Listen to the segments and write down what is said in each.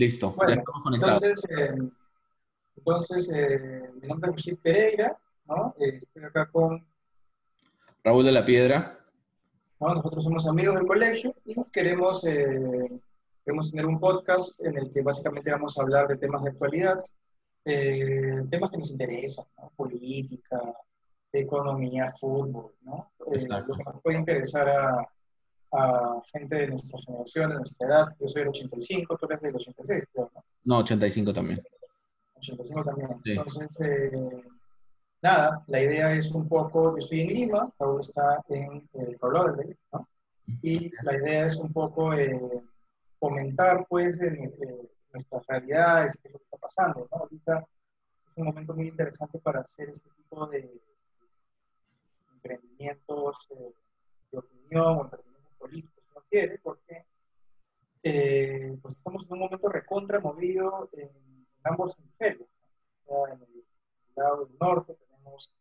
Listo, Bueno, ya estamos conectados. Entonces, eh, entonces eh, mi nombre es Rashid Pereira, ¿no? Eh, estoy acá con, Raúl de la Piedra. ¿no? nosotros somos amigos del colegio y queremos, eh, queremos tener un podcast en el que básicamente vamos a hablar de temas de actualidad, eh, temas que nos interesan, ¿no? Política, economía, fútbol, ¿no? Exacto. lo que nos puede interesar a, a gente de nuestra generación, de nuestra edad. Yo soy del 85, tú eres del 86, creo, ¿no? No, 85 también. 85 también. Sí. Entonces, eh, nada, la idea es un poco, yo estoy en Lima, Raúl está en eh, ¿no? Y la idea es un poco eh, comentar, pues, eh, nuestras realidades, qué es lo que está pasando, ¿no? Ahorita es un momento muy interesante para hacer este tipo de emprendimientos eh, de opinión o emprendimientos políticos, uno quiere, porque eh, pues estamos en un momento recontra movido en, en ambos hemisferios. ¿no? En el lado del norte tenemos,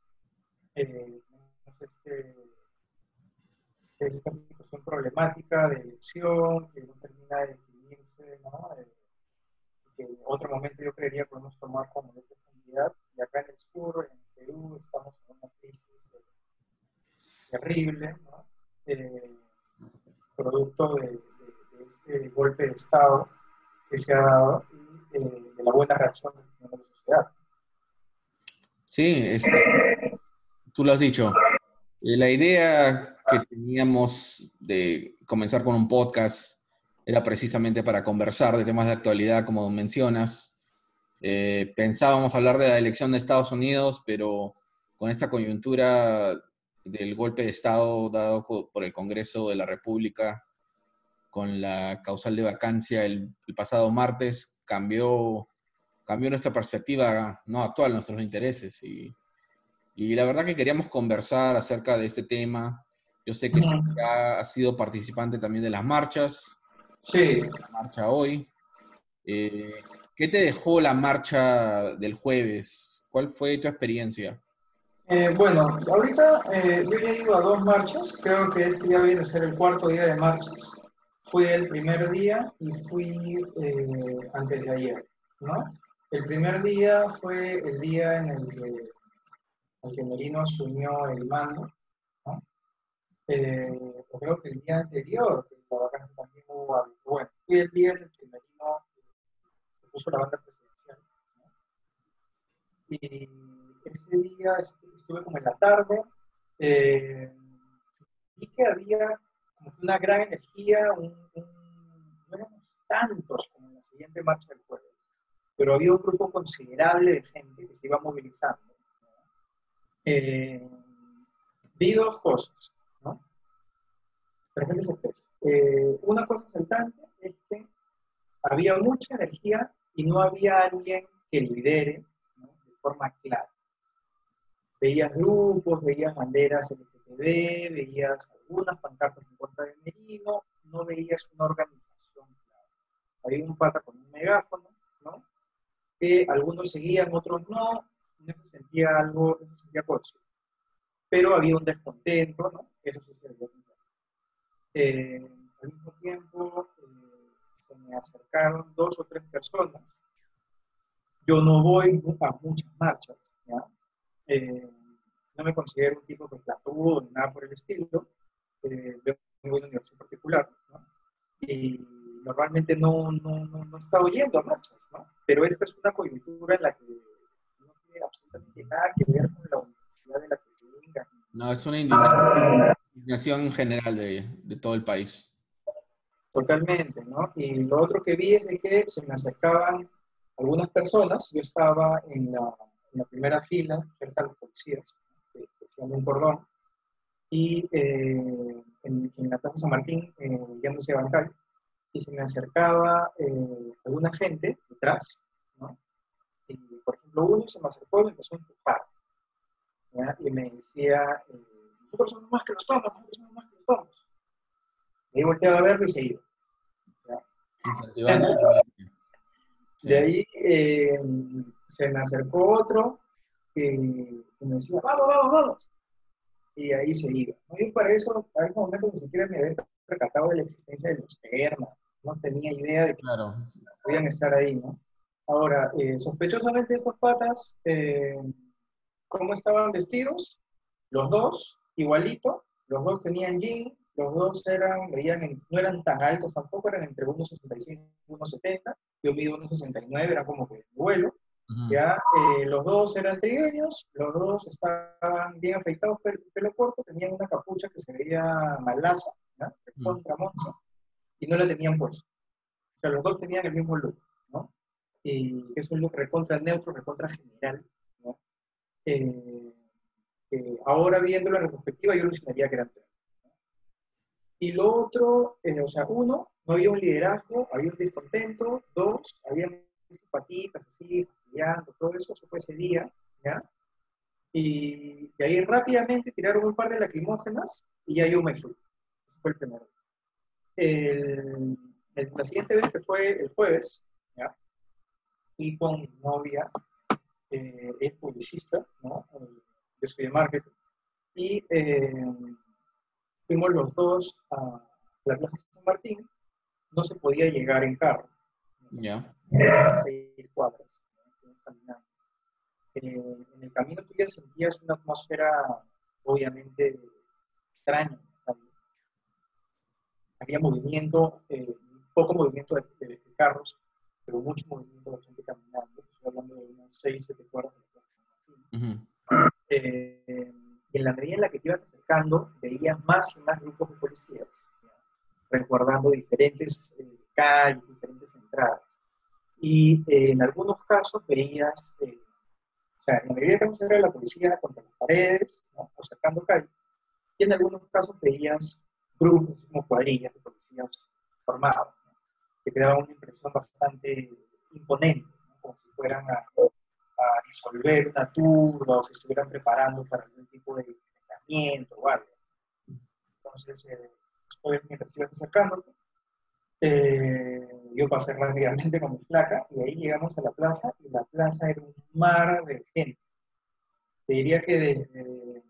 eh, tenemos este, esta situación problemática de elección que no termina de definirse, ¿no? Eh, que en otro momento yo creería podemos tomar como de profundidad. Y acá en el sur, en Perú, estamos en una crisis terrible, ¿no? Producto de, de- de este golpe de Estado que se ha dado y eh, de la buena reacción de la sociedad. Sí, este, tú lo has dicho. Eh, La idea que teníamos de comenzar con un podcast era precisamente para conversar de temas de actualidad, como mencionas. Eh, pensábamos hablar de la elección de Estados Unidos, pero con esta coyuntura del golpe de Estado dado por el Congreso de la República, con la causal de vacancia el, el pasado martes, cambió, cambió nuestra perspectiva no actual, nuestros intereses. Y, y la verdad que queríamos conversar acerca de este tema. Yo sé que has sido participante también de las marchas, Sí, la marcha hoy. Eh, ¿Qué te dejó la marcha del jueves? ¿Cuál fue tu experiencia? Eh, bueno, ahorita eh, yo ya he ido a dos marchas, creo que este ya viene a ser el cuarto día de marchas. Fui el primer día y fui eh, antes de ayer, ¿no? El primer día fue el día en el que, en el que Merino asumió el mando, ¿no? Eh, creo que el día anterior, que la vacancia también hubo. Bueno, fue el día en el que Merino puso la banda presidencial, ¿no? Y este día est- estuve como en la tarde, eh, vi que había una gran energía, no éramos tantos como en la siguiente marcha del jueves, pero había un grupo considerable de gente que se iba movilizando. Eh, vi dos cosas. Eh, una cosa saltante es que había mucha energía y no había alguien que lidere de forma clara. Veías grupos, veías banderas LGTB, veías algunas pancartas en contra de Merino, no veías una organización clara. Había un pata con un megáfono, ¿no? Que algunos seguían, otros no, no se sentía algo, no se sentía cohesión. Pero había un descontento, ¿no? Eso sí se veía. Eh, al mismo tiempo, eh, se me acercaron dos o tres personas. Yo no voy a muchas marchas, ¿ya? Eh, no me considero un tipo que platudo ni nada por el estilo. Eh, veo muy buena universidad particular, ¿no? Y normalmente no, no, no, no he estado yendo a marchas, ¿no? Pero esta es una coyuntura en la que no tiene absolutamente nada que ver con la universidad de la que venga. No, es una indignación, indignación general de, de todo el país. Totalmente, ¿no? Y lo otro que vi es de que se me acercaban algunas personas, yo estaba en la, en la primera fila, cerca de los policías, que hacían un cordón, y eh, en, en la Plaza San Martín, eh, yéndose a Bancay, y se me acercaba eh, alguna gente detrás, ¿no? Y, por ejemplo, uno se me acercó y me empezó a empujar, ¿ya? Y me decía, eh, nosotros somos más que los tomos, nosotros somos más que los tomos. Y ahí volteaba a verlo y se iba. De ahí eh, se me acercó otro y, me decía, vamos, vamos, vamos. Y ahí se iba. Yo para eso, a ese momento ni siquiera me había percatado de la existencia de los termas. No tenía idea de que Claro. podían estar ahí, ¿no? Ahora, eh, sospechosamente estos patas, eh, ¿cómo estaban vestidos? Los dos, igualito, los dos tenían jean, los dos eran, veían no eran tan altos tampoco, eran entre 1,65 y 1,70, yo mido 1,69, era como que el ya, eh, los dos eran trigueños, los dos estaban bien afeitados, pelo, pelo, corto, tenían una capucha que se veía malaza, ¿ya? contra Monza, y no la tenían puesta. O sea, los dos tenían el mismo look, ¿no? Y que es un look recontra neutro, recontra general, ¿no? Eh, eh, ahora viendo la retrospectiva, yo alucinaría que eran tres. Y lo otro, o sea, uno, no había un liderazgo, había un descontento, dos, había patitas así, todo eso, eso fue ese día, ¿ya? Y de ahí rápidamente tiraron un par de lacrimógenas y ya yo me fui. Ese fue el primero. El, la siguiente vez que fue el jueves, ¿ya? Y con mi novia, eh, es publicista, ¿no? Yo soy de marketing. Y eh, fuimos los dos a la Plaza San Martín. No se podía llegar en carro. Ya. Seis cuadras caminando. Eh, en el camino tú ya sentías una atmósfera obviamente extraña. Había movimiento, eh, poco movimiento de, de, carros, pero mucho movimiento de gente caminando. Estoy hablando de unas 6, 7 cuadras. eh, y en la medida en la que te ibas acercando, veías más y más grupos de policías, resguardando diferentes eh, calles, diferentes entradas y eh, en algunos casos veías, eh, o sea, en la mayoría de casos era la policía contra las paredes ¿no? o sacando calle, y en algunos casos veías grupos como cuadrillas de policías formados, que te daban una impresión bastante imponente, como si fueran a, a, disolver una turba o se estuvieran preparando para algún tipo de enfrentamiento o algo. Entonces, eh, mientras ibas sacándote, eh, yo pasé rápidamente con mi placa y ahí llegamos a la plaza y la plaza era un mar de gente. Te diría que desde,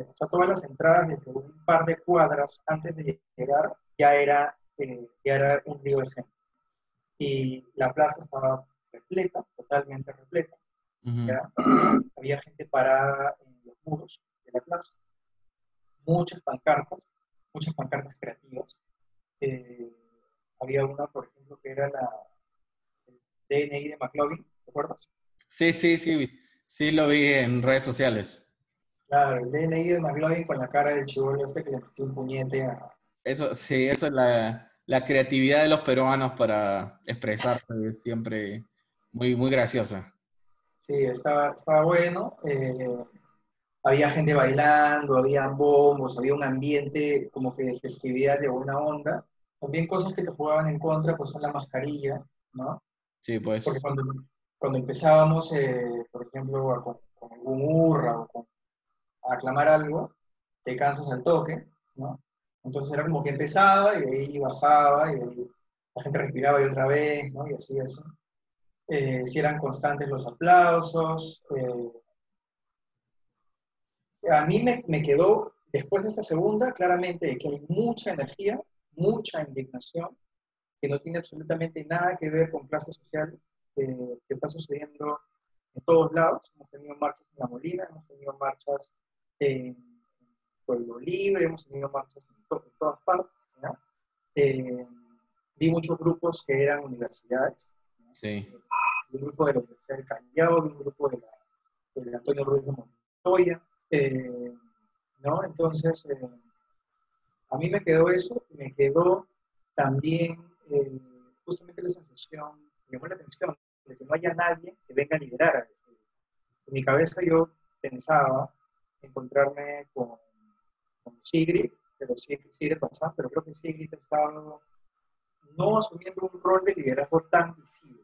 o sea, todas las entradas desde un par de cuadras antes de llegar ya era, eh, ya era un río de gente. Y la plaza estaba repleta, totalmente repleta. Había gente parada en los muros de la plaza. Muchas pancartas, muchas pancartas creativas eh, había una, por ejemplo, que era la el DNI de McLovin, ¿te acuerdas? Sí, sí, sí, sí lo vi en redes sociales. Claro, el DNI de McLovin con la cara del chivolo este que le metió un puñete a... Eso, sí, eso es la, la creatividad de los peruanos para expresarse, es siempre muy, muy graciosa. Sí, estaba, estaba bueno. Eh, había gente bailando, había bombos, había un ambiente como que de festividad de buena onda. También cosas que te jugaban en contra, pues son la mascarilla, ¿no? Sí, pues. Porque cuando, cuando empezábamos, eh, por ejemplo, con, con, algún hurra o con, a aclamar algo, te cansas al toque, ¿no? Entonces era como que empezaba y de ahí bajaba y de ahí la gente respiraba y otra vez, ¿no? Y así, así. Eh, si eran constantes los aplausos. Eh, a mí me, me, quedó, después de esta segunda, claramente que hay mucha energía, mucha indignación que no tiene absolutamente nada que ver con clases sociales, eh, que está sucediendo en todos lados. Hemos tenido marchas en La Molina, hemos tenido marchas en Pueblo Libre, hemos tenido marchas en, to en todas partes. ¿no? Eh, vi muchos grupos que eran universidades. ¿no? Sí. Un grupo de la Universidad del Callao, un grupo de, la, de Antonio Ruiz de Montoya. Eh, ¿no? Entonces, a mí me quedó eso, me quedó también eh, justamente la sensación, me llamó la atención, de que no haya nadie que venga a liderar a este. En mi cabeza yo pensaba encontrarme con, con Sigrid, pero Sigrid pasaba, pero creo que Sigrid estaba no asumiendo un rol de liderazgo tan visible.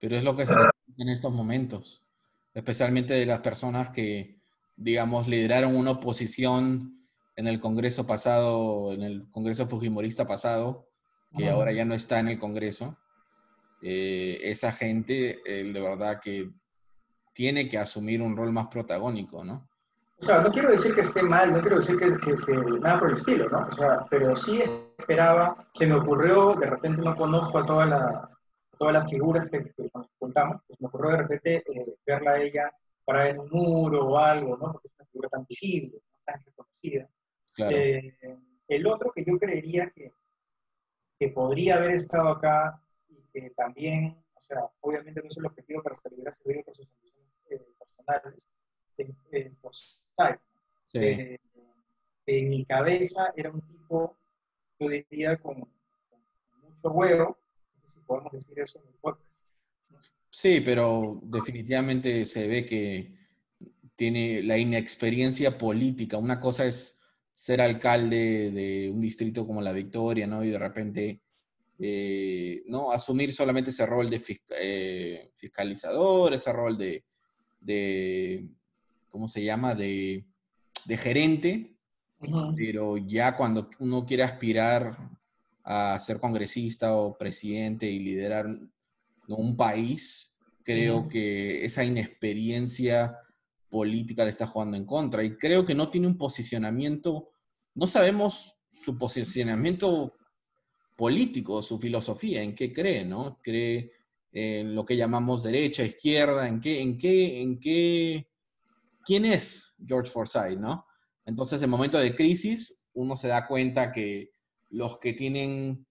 Pero es lo que se en estos momentos, especialmente de las personas que, digamos, lideraron una oposición en el Congreso pasado, en el Congreso Fujimorista pasado, que ah. ahora ya no está en el Congreso, eh, esa gente eh, de verdad que tiene que asumir un rol más protagónico, ¿no? o sea, no quiero decir que esté mal, no quiero decir que, que, nada por el estilo, ¿no? O sea, pero sí esperaba, se me ocurrió, de repente no conozco a toda la, todas las figuras que, nos contamos, pues me ocurrió de repente eh, verla a ella para en un muro o algo, ¿no? Porque es una figura tan visible, tan reconocida. Eh, el otro que yo creería que, que podría haber estado acá y que también, o sea, obviamente no es el objetivo para estabilizar servicio por sus eh, personales, es sí. Eh, en mi cabeza era un tipo, yo diría, con, mucho huevo, si podemos decir eso en el podcast. Sí, pero definitivamente se ve que tiene la inexperiencia política. Una cosa es ser alcalde de un distrito como la Victoria, ¿no? Y de repente, eh, ¿no? Asumir solamente ese rol de eh, fiscalizador, ese rol de, ¿cómo se llama? De, gerente, pero ya cuando uno quiere aspirar a ser congresista o presidente y liderar un país, creo que esa inexperiencia política le está jugando en contra. Y creo que no tiene un posicionamiento, no sabemos su posicionamiento político, su filosofía, en qué cree, ¿no? Cree en lo que llamamos derecha, izquierda, en qué, en qué, en qué, quién es George Forsyth, ¿no? Entonces, en momento de crisis, uno se da cuenta que los que tienen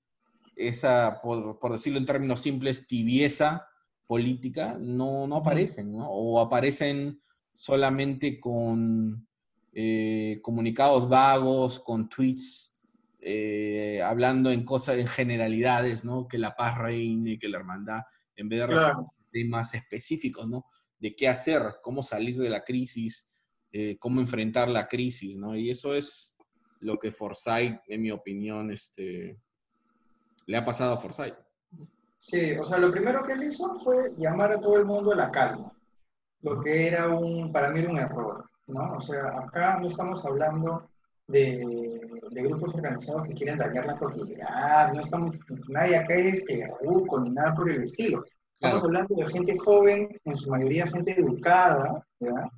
esa, por, por decirlo en términos simples, tibieza política, no, no aparecen, ¿no? O aparecen solamente con eh, comunicados vagos, con tweets, eh, hablando en cosas, en generalidades, ¿no? Que la paz reine, que la hermandad, en vez de claro. temas específicos, ¿no? De qué hacer, cómo salir de la crisis, eh, cómo enfrentar la crisis, ¿no? Y eso es lo que Forsyth, en mi opinión, este, le ha pasado a Forsyth. Sí, o sea, lo primero que él hizo fue llamar a todo el mundo a la calma lo que era un, para mí era un error, ¿no? O sea, acá no estamos hablando de, de grupos organizados que quieren dañar la propiedad, no estamos, nadie acá es terruco ni nada por el estilo. Estamos hablando de gente joven, en su mayoría gente educada, ¿verdad?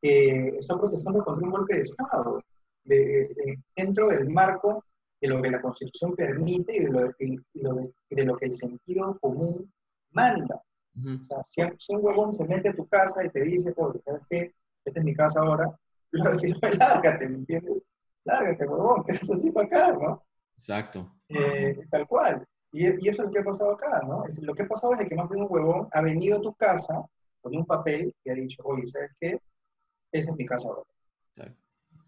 que está protestando contra un golpe de Estado, de, dentro del marco de lo que la Constitución permite y de lo, de lo que el sentido común manda. O sea, si, un huevón se mete a tu casa y te dice, oye, ¿sabes qué? Esta es mi casa ahora, le vas a decir, lárgate, ¿me entiendes? Lárgate, huevón, ¿qué estás haciendo acá, no? Exacto. Eh, tal cual. Y, y, eso es lo que ha pasado acá, ¿no? Es, lo que ha pasado es que más bien un huevón ha venido a tu casa con un papel y ha dicho, oye, ¿sabes qué? Esta es mi casa ahora.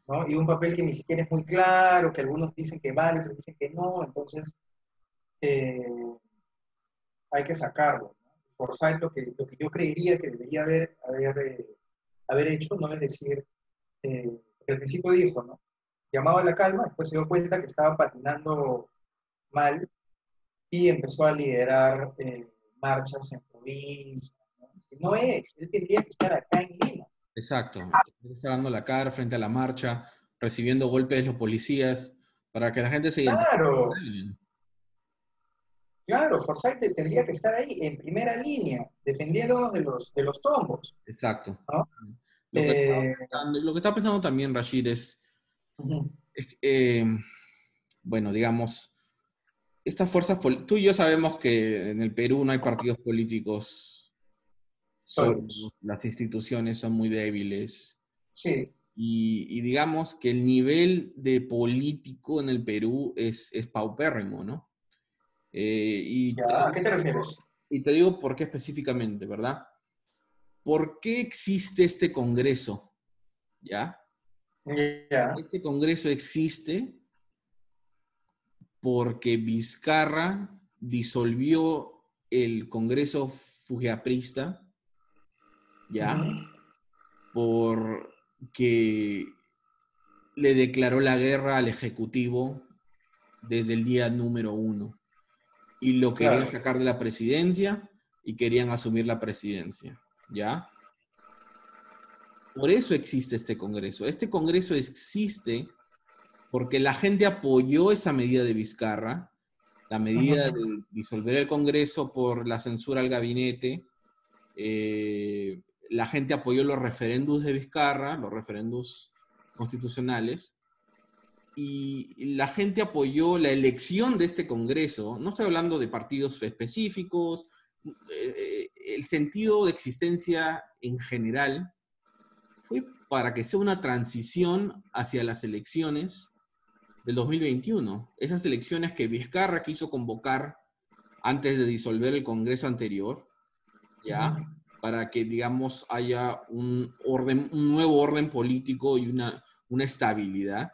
¿No? Y un papel que ni siquiera es muy claro, que algunos dicen que vale, otros dicen que no, entonces eh, hay que sacarlo. Forsyth lo que, lo que yo creería que debería haber, haber, eh, haber hecho, no es decir, eh, al principio dijo, ¿no? Llamado a la calma, después se dio cuenta que estaba patinando mal y empezó a liderar eh, marchas en provincia. ¿no? es, él tendría que estar acá en Lima. Exacto, estar dando la cara frente a la marcha, recibiendo golpes de los policías, para que la gente se identifique. Claro. Forsyth tendría que estar ahí en primera línea, defendiéndonos de los, de los tombos. Exacto. Lo, que está pensando, también Rashid es, eh, bueno, digamos, estas fuerzas, tú y yo sabemos que en el Perú no hay partidos políticos las instituciones son muy débiles. Sí. Y, digamos que el nivel de político en el Perú es, es paupérrimo, ¿no? Eh, y ¿A qué te refieres? Y te digo por qué específicamente, ¿verdad? ¿Por qué existe este Congreso? ¿Ya? Este Congreso existe porque Vizcarra disolvió el Congreso Fujiaprista, ¿ya? Porque le declaró la guerra al Ejecutivo desde el día número uno y lo querían sacar de la presidencia y querían asumir la presidencia, ¿ya? Por eso existe este Congreso. Este Congreso existe porque la gente apoyó esa medida de Vizcarra, la medida de disolver el Congreso por la censura al gabinete, eh, la gente apoyó los referendos de Vizcarra, los referendos constitucionales, y la gente apoyó la elección de este Congreso. No estoy hablando de partidos específicos, eh, eh, el sentido de existencia en general fue para que sea una transición hacia las elecciones del 2021. Esas elecciones que Vizcarra quiso convocar antes de disolver el Congreso anterior, ¿ya? Para que, digamos, haya un, orden, un nuevo orden político y una, una estabilidad.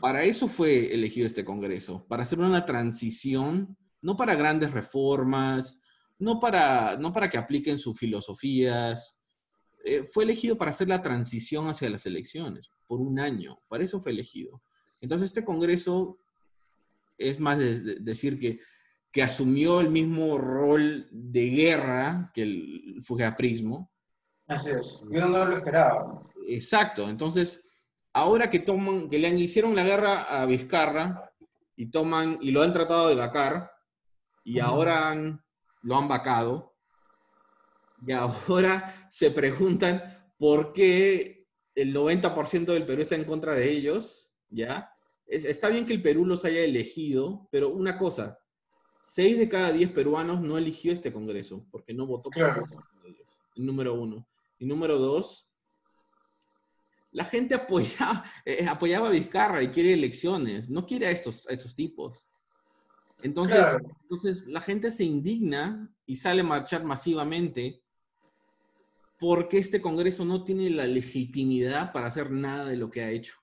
Para eso fue elegido este Congreso, para hacer una transición, no para grandes reformas, no para, no para que apliquen sus filosofías, eh, fue elegido para hacer la transición hacia las elecciones, por un año, para eso fue elegido. Entonces este Congreso es más de, decir que, que, asumió el mismo rol de guerra que el Fugeaprismo. Así es, yo no lo esperaba. Exacto, entonces ahora que toman, que le hicieron la guerra a Vizcarra y toman, y lo han tratado de vacar, y ahora lo han vacado, y ahora se preguntan por qué el 90% del Perú está en contra de ellos, ¿ya? está bien que el Perú los haya elegido, pero una cosa, 6 de cada 10 peruanos no eligió este Congreso, porque no votó por ellos, el número uno. Y número dos, la gente apoyaba, eh, apoyaba a Vizcarra y quiere elecciones, no quiere a estos, estos tipos. Entonces, entonces, la gente se indigna y sale a marchar masivamente porque este Congreso no tiene la legitimidad para hacer nada de lo que ha hecho.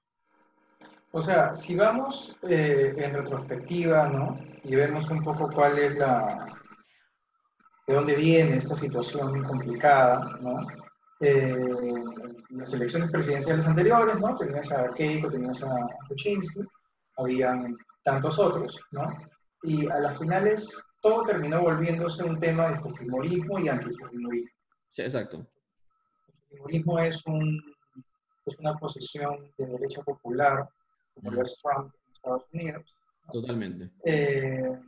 O sea, si vamos eh, en retrospectiva, ¿no? Y vemos un poco cuál es la... de dónde viene esta situación complicada, ¿no? Eh, las elecciones presidenciales anteriores, ¿no? Tenías a Keiko, tenías a Kuczynski, habían tantos otros, ¿no? Y a las finales todo terminó volviéndose un tema de Fujimorismo y antifujimorismo. Sí, exacto. El fujimorismo es, un, es una posición de derecha popular, como lo es Trump en Estados Unidos. Totalmente. Eh,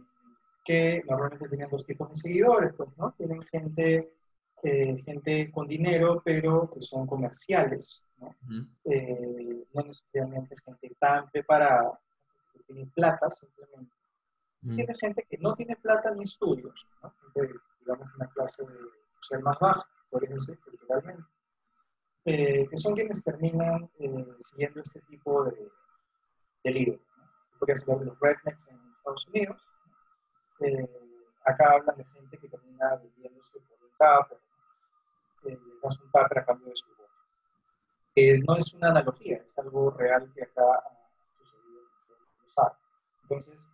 que normalmente tienen dos tipos de seguidores, pues, ¿no? Tienen gente eh, gente con dinero, pero que son comerciales, ¿no? Eh, no necesariamente gente tan preparada, que tiene plata simplemente. Tiene gente que no tiene plata ni estudios, ¿no? digamos, una clase social más baja, por ejemplo, literalmente, eh, que son quienes terminan siguiendo este tipo de, de libros. ¿no? Podría ser los rednecks en Estados Unidos. acá hablan de gente que termina viviéndose por un por eh, das un a cambio de su voz. no es una analogía, es algo real que acá ha sucedido en Entonces,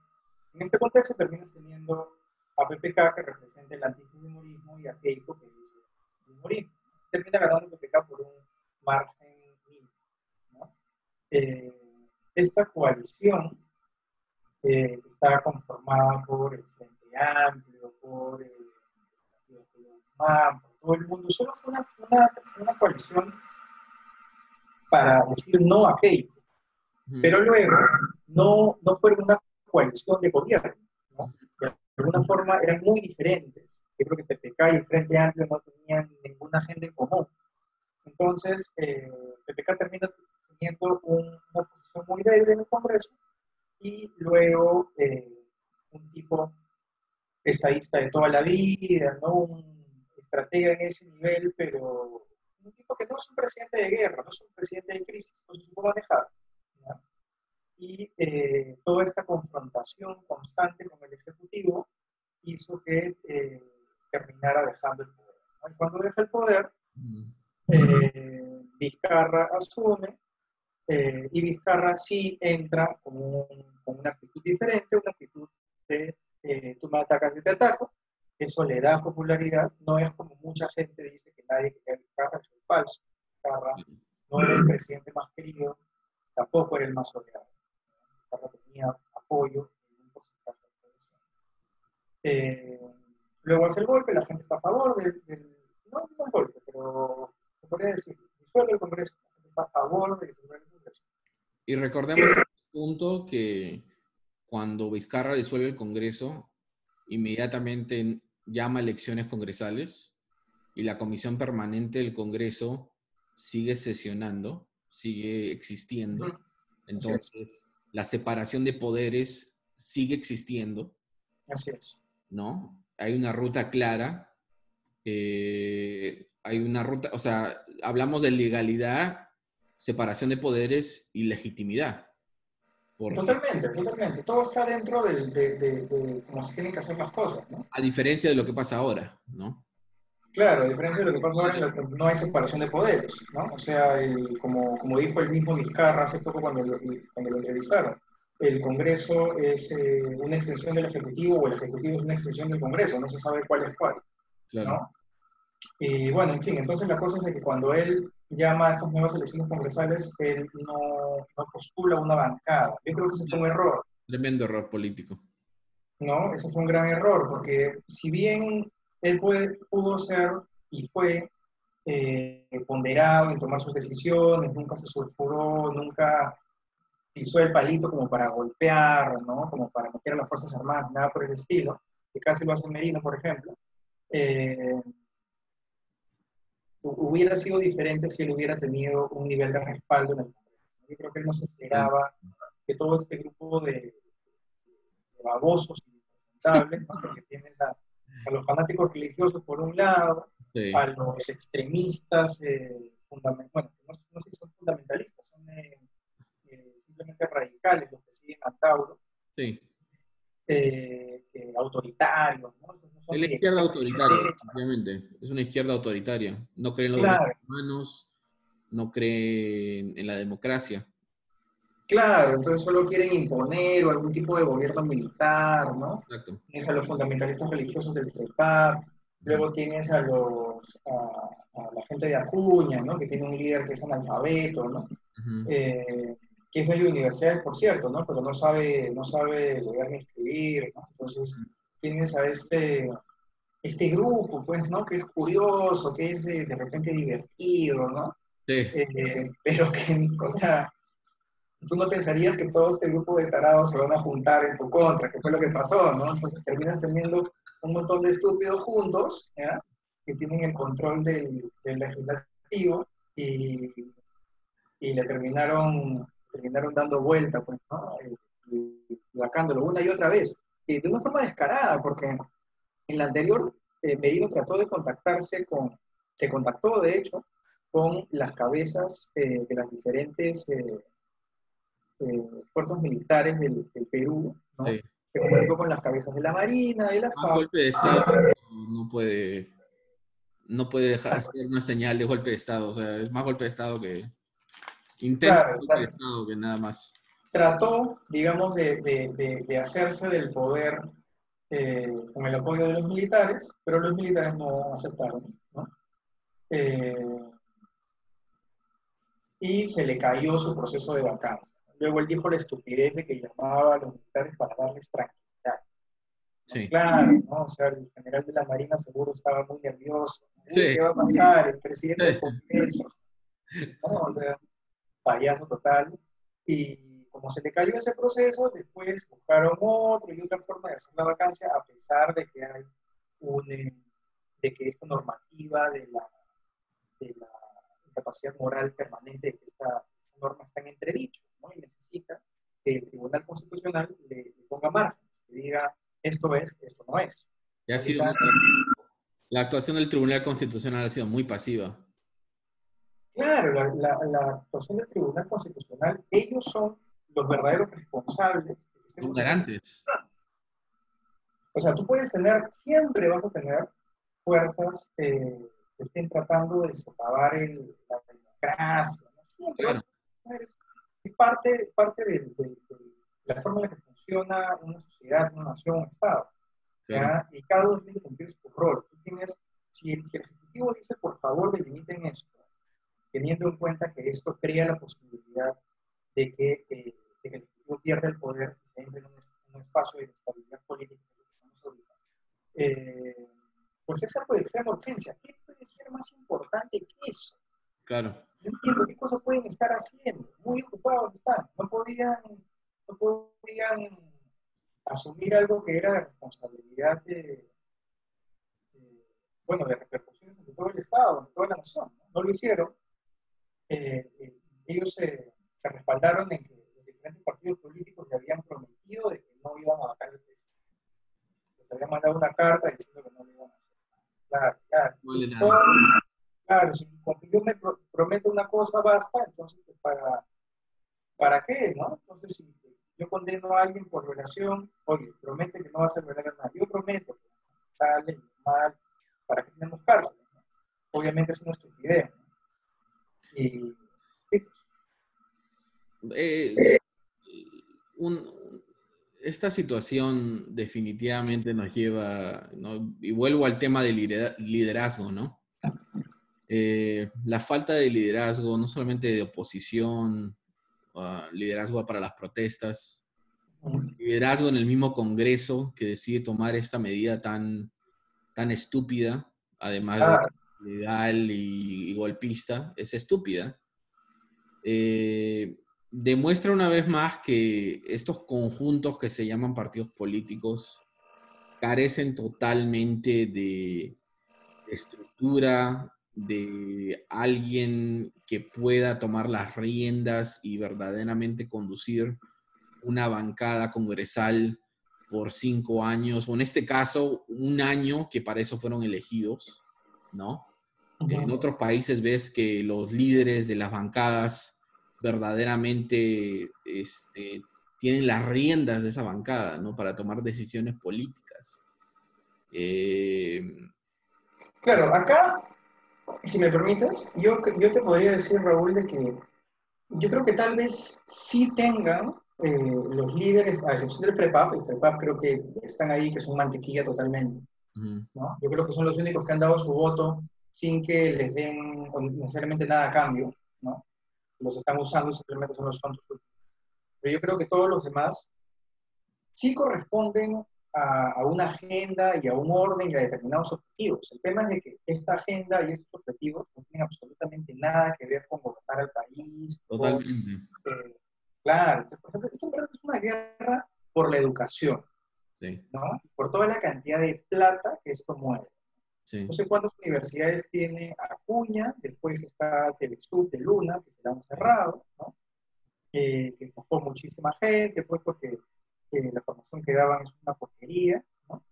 en este contexto terminas teniendo a PPK que representa el antifujimorismo y a Keiko que el humorismo. Termina ganando PPK por un margen mínimo. Eh, esta coalición eh, está conformada por el Frente Amplio, por el Partido MAM, todo el mundo. Solo fue una, una, una coalición para decir no a Keiko. Pero luego no, no fue una coalición de gobierno. ¿no? De alguna forma eran muy diferentes. Yo creo que PPK y el Frente Amplio no tenían ninguna agenda en común. Entonces, eh, PPK termina teniendo una posición muy débil en el Congreso y luego eh, un tipo estadista de toda la vida, ¿no? un estratega en ese nivel, pero un tipo que no es un presidente de guerra, no es un presidente de crisis, no se supo manejar. Y eh, toda esta confrontación constante con el Ejecutivo hizo que eh, terminara dejando el poder. Y cuando deja el poder, eh, Vizcarra asume y Vizcarra sí entra con, con, una actitud diferente, una actitud de tú me atacas, yo te ataco, eso le da popularidad, no es como mucha gente dice que nadie quería Vizcarra, eso es falso. Vizcarra no era el presidente más querido, tampoco era el más odiado. Vizcarra tenía apoyo en un porcentaje de eh, luego hace el golpe, la gente está a favor del, no, no el golpe, pero se podría decir, disuelve el Congreso, la gente está a favor de disolver el Congreso. Y recordemos el punto que cuando Vizcarra disuelve el Congreso, inmediatamente llama elecciones congresales y la Comisión Permanente del Congreso sigue sesionando, sigue existiendo. Entonces, la separación de poderes sigue existiendo. Así es. ¿No? Hay una ruta clara. Eh, hay una ruta, o sea, hablamos de legalidad, separación de poderes y legitimidad. Totalmente, totalmente. Todo está dentro de, de, cómo se tienen que hacer las cosas, ¿no? A diferencia de lo que pasa ahora, ¿no? Claro, a diferencia de lo que pasa ahora, no hay separación de poderes, ¿no? O sea, como, como dijo el mismo Vizcarra hace poco cuando lo, cuando lo entrevistaron, el Congreso es eh, una extensión del Ejecutivo o el Ejecutivo es una extensión del Congreso, no se sabe cuál es cuál, ¿no? Y bueno, en fin, entonces la cosa es de que cuando él llama a estas nuevas elecciones congresales, él no, no postula una bancada. Yo creo que ese fue un error. Tremendo error político. No, ese fue un gran error, porque si bien él puede, pudo ser y fue eh, ponderado en tomar sus decisiones, nunca se sulfuró, nunca pisó el palito como para golpear, ¿no? como para meter a las Fuerzas Armadas, nada por el estilo, que casi lo hace Merino, por ejemplo. Eh, hubiera sido diferente si él hubiera tenido un nivel de respaldo en el Congreso. Yo creo que él no se esperaba que todo este grupo de, babosos y impresentables, porque tienes a, los fanáticos religiosos por un lado, a los extremistas, eh, bueno, no, sé si son fundamentalistas, son eh, eh, simplemente radicales los que siguen a Tauro. Sí. Eh, autoritarios. ¿no? es la izquierda autoritaria, obviamente. Es una izquierda autoritaria. No cree en los derechos humanos, no cree en la democracia. Claro, entonces solo quieren imponer o algún tipo de gobierno militar, ¿no? Exacto. Tienes a los fundamentalistas religiosos del FREPAR, luego tienes a los a, la gente de Acuña, ¿no? Que tiene un líder que es analfabeto, ¿no? Que es de universidades, por cierto, ¿no? Pero no sabe, no sabe leer ni escribir, ¿no? Entonces, tienes a este, este grupo, pues, ¿no? Que es curioso, que es de, repente divertido, ¿no? Sí. Eh, pero que, o sea, tú no pensarías que todo este grupo de tarados se van a juntar en tu contra, que fue lo que pasó, ¿no? Entonces terminas teniendo un montón de estúpidos juntos, ¿ya? Que tienen el control del, del legislativo y, y le terminaron terminaron dando vuelta, pues, ¿no? Y, vacándolo una y otra vez. Y de una forma descarada, porque en la anterior, eh, Merino trató de contactarse con, se contactó de hecho, con las cabezas eh, de las diferentes eh, fuerzas militares del, Perú, ¿no? Se comunicó con las cabezas de la Marina, de la FAO. golpe de Estado no puede, no puede dejar de ser una señal de golpe de Estado, o sea, es más golpe de Estado que... Intenta que nada más. Trató, digamos, de, hacerse del poder eh, con el apoyo de los militares, pero los militares no aceptaron, ¿no? Eh, y se le cayó su proceso de vacancia. Luego él dijo la estupidez de que llamaba a los militares para darles tranquilidad. Sí. Claro, ¿no? O sea, el general de la Marina seguro estaba muy nervioso. ¿Qué va a pasar? El presidente del Congreso. ¿no? O sea, payaso total. Y como se le cayó ese proceso, después buscaron otro y otra forma de hacer la vacancia, a pesar de que hay un, eh, de que esta normativa de la, de la incapacidad moral permanente, de que esta, norma está en entredicho, ¿no? y necesita que el Tribunal Constitucional le, ponga margen, que diga esto es, esto no es. ha sido la actuación del Tribunal Constitucional ha sido muy pasiva. Claro, la, la, actuación del Tribunal Constitucional, ellos son los verdaderos responsables. Son garantes. O sea, tú puedes tener, siempre vas a tener fuerzas eh, que estén tratando de socavar el, la democracia. Siempre es, parte, parte de, la forma en la que funciona una sociedad, una nación, un Estado. Y cada uno tiene que cumplir su rol. Tú tienes, si si el Ejecutivo dice, por favor, delimiten esto, teniendo en cuenta que esto crea la posibilidad de que, eh, el Ejecutivo pierda el poder y se entre en un, espacio de estabilidad política eh, pues es algo de extrema urgencia. ¿Qué puede ser más importante que eso? Claro. No entiendo qué cosas pueden estar haciendo. Muy ocupados están. No podían, no podían asumir algo que era de responsabilidad de, bueno, de repercusiones en todo el Estado, de toda la nación. No, lo hicieron. Eh, eh, ellos se, respaldaron en que los diferentes partidos políticos le habían prometido de que no iban a bajar el precio. Les habían mandado una carta diciendo que no lo iban a hacer. Claro, claro. claro, si cuando yo me prometo una cosa basta, entonces pues, para, ¿para qué? ¿no? Entonces, si yo condeno a alguien por relación, oye, promete que no va a hacer violar a nadie. Yo prometo que tal, mal, ¿para qué tenemos cárcel? Obviamente es una estupidez. Y, eh, esta situación definitivamente nos lleva, y vuelvo al tema del liderazgo, ¿no? Eh, la falta de liderazgo, no solamente de oposición, uh, liderazgo para las protestas, liderazgo en el mismo Congreso que decide tomar esta medida tan, tan estúpida, además de legal y, golpista, es estúpida. Eh, demuestra una vez más que estos conjuntos que se llaman partidos políticos carecen totalmente de estructura, de alguien que pueda tomar las riendas y verdaderamente conducir una bancada congresal por cinco años, o en este caso, un año que para eso fueron elegidos, ¿no? En otros países ves que los líderes de las bancadas verdaderamente este, tienen las riendas de esa bancada, ¿no? Para tomar decisiones políticas. Eh, claro, acá, si me permites, yo, yo te podría decir, Raúl, de que yo creo que tal vez sí tengan eh, los líderes, a excepción del FREPAP, el FREPAP creo que están ahí, que son mantequilla totalmente. ¿no? Yo creo que son los únicos que han dado su voto sin que les den necesariamente nada a cambio. ¿no? Los están usando simplemente son los fondos. Pero yo creo que todos los demás sí corresponden a, a, una agenda y a un orden y a determinados objetivos. El tema es de que esta agenda y estos objetivos no tienen absolutamente nada que ver con gobernar al país. Totalmente. eh, Claro, por ejemplo, esto es una guerra por la educación, ¿no? Por toda la cantidad de plata que esto mueve. No sé cuántas universidades tiene Acuña, después está Telesur de Luna, que se han cerrado, ¿no? Eh, que estafó muchísima gente, pues porque eh, la formación que daban es una porquería, ¿no?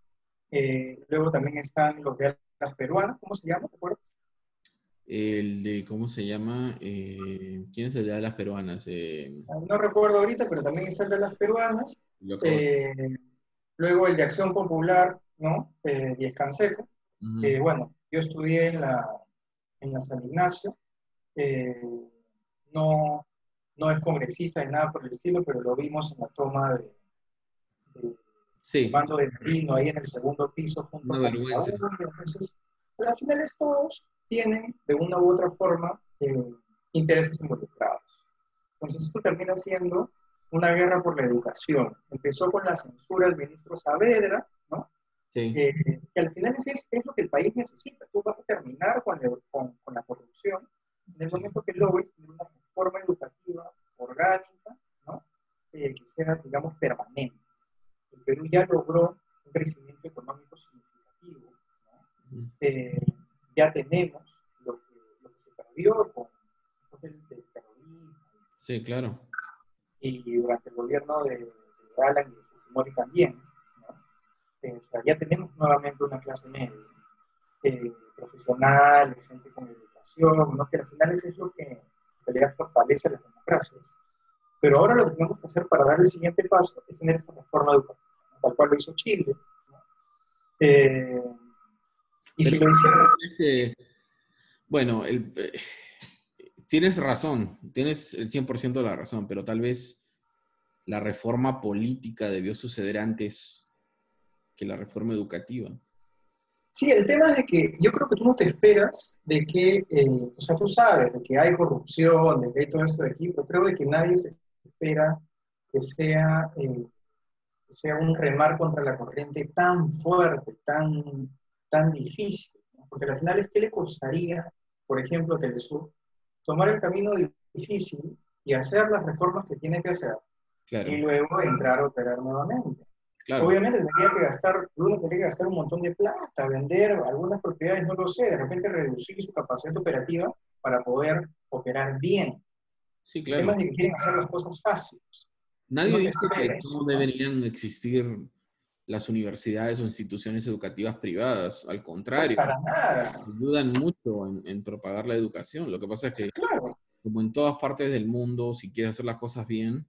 Eh, luego también están los de las peruanas, ¿cómo se llama? ¿Te acuerdas? El de, ¿cómo se llama? Eh, ¿Quién es el de las peruanas? Eh, no recuerdo ahorita, pero también está el de las peruanas. Eh, luego el de Acción Popular, ¿no? Diez Canseco. Bueno, yo estudié en la, en la San Ignacio. no, no es congresista ni nada por el estilo, pero lo vimos en la toma de, de sí. mando de Merino, ahí en el segundo piso. Junto Una vergüenza. Entonces, al final todos tienen de una u otra forma eh, intereses involucrados. Entonces esto termina siendo una guerra por la educación. Empezó con la censura del ministro Saavedra. Sí. Eh, que al final es, es, lo que el país necesita. Tú vas a terminar con, con, con la corrupción en el momento que logres tener una reforma educativa orgánica, ¿no? Eh, que sea, digamos, permanente. El Perú ya logró un crecimiento económico significativo. ¿no? Eh, ya tenemos lo que, lo que se perdió con, con el, el, terrorismo. Sí, claro. Y durante el gobierno de, de Alan y de Fujimori también. ¿No? Eh, o sea, ya tenemos nuevamente una clase media, eh, profesional, gente con educación, ¿no? que al final eso es lo que en realidad fortalece las democracias. Pero ahora lo que tenemos que hacer para dar el siguiente paso es tener esta reforma educativa, tal cual lo hizo Chile. ¿no? Eh, y si lo hicieron... bueno, el, eh, tienes razón, tienes el 100% de la razón, pero tal vez la reforma política debió suceder antes que la reforma educativa. Sí, el tema es de que yo creo que tú no te esperas de que, eh, o sea, tú sabes de que hay corrupción, de que hay todo esto de aquí, pero creo de que nadie se espera que sea, eh, que sea un remar contra la corriente tan fuerte, tan, tan difícil. ¿no? Porque al final es que le costaría, por ejemplo, Telesur, tomar el camino difícil y hacer las reformas que tiene que hacer Claro. y luego entrar a operar nuevamente. Obviamente tendría que gastar, uno tendría que gastar un montón de plata, vender algunas propiedades, no lo sé, de repente reducir su capacidad operativa para poder operar bien. Sí, claro. El tema es que quieren hacer las cosas fáciles. Nadie dice que no deberían existir las universidades o instituciones educativas privadas. Al contrario, para nada. ayudan mucho en, propagar la educación. Lo que pasa es que, como en todas partes del mundo, si quieres hacer las cosas bien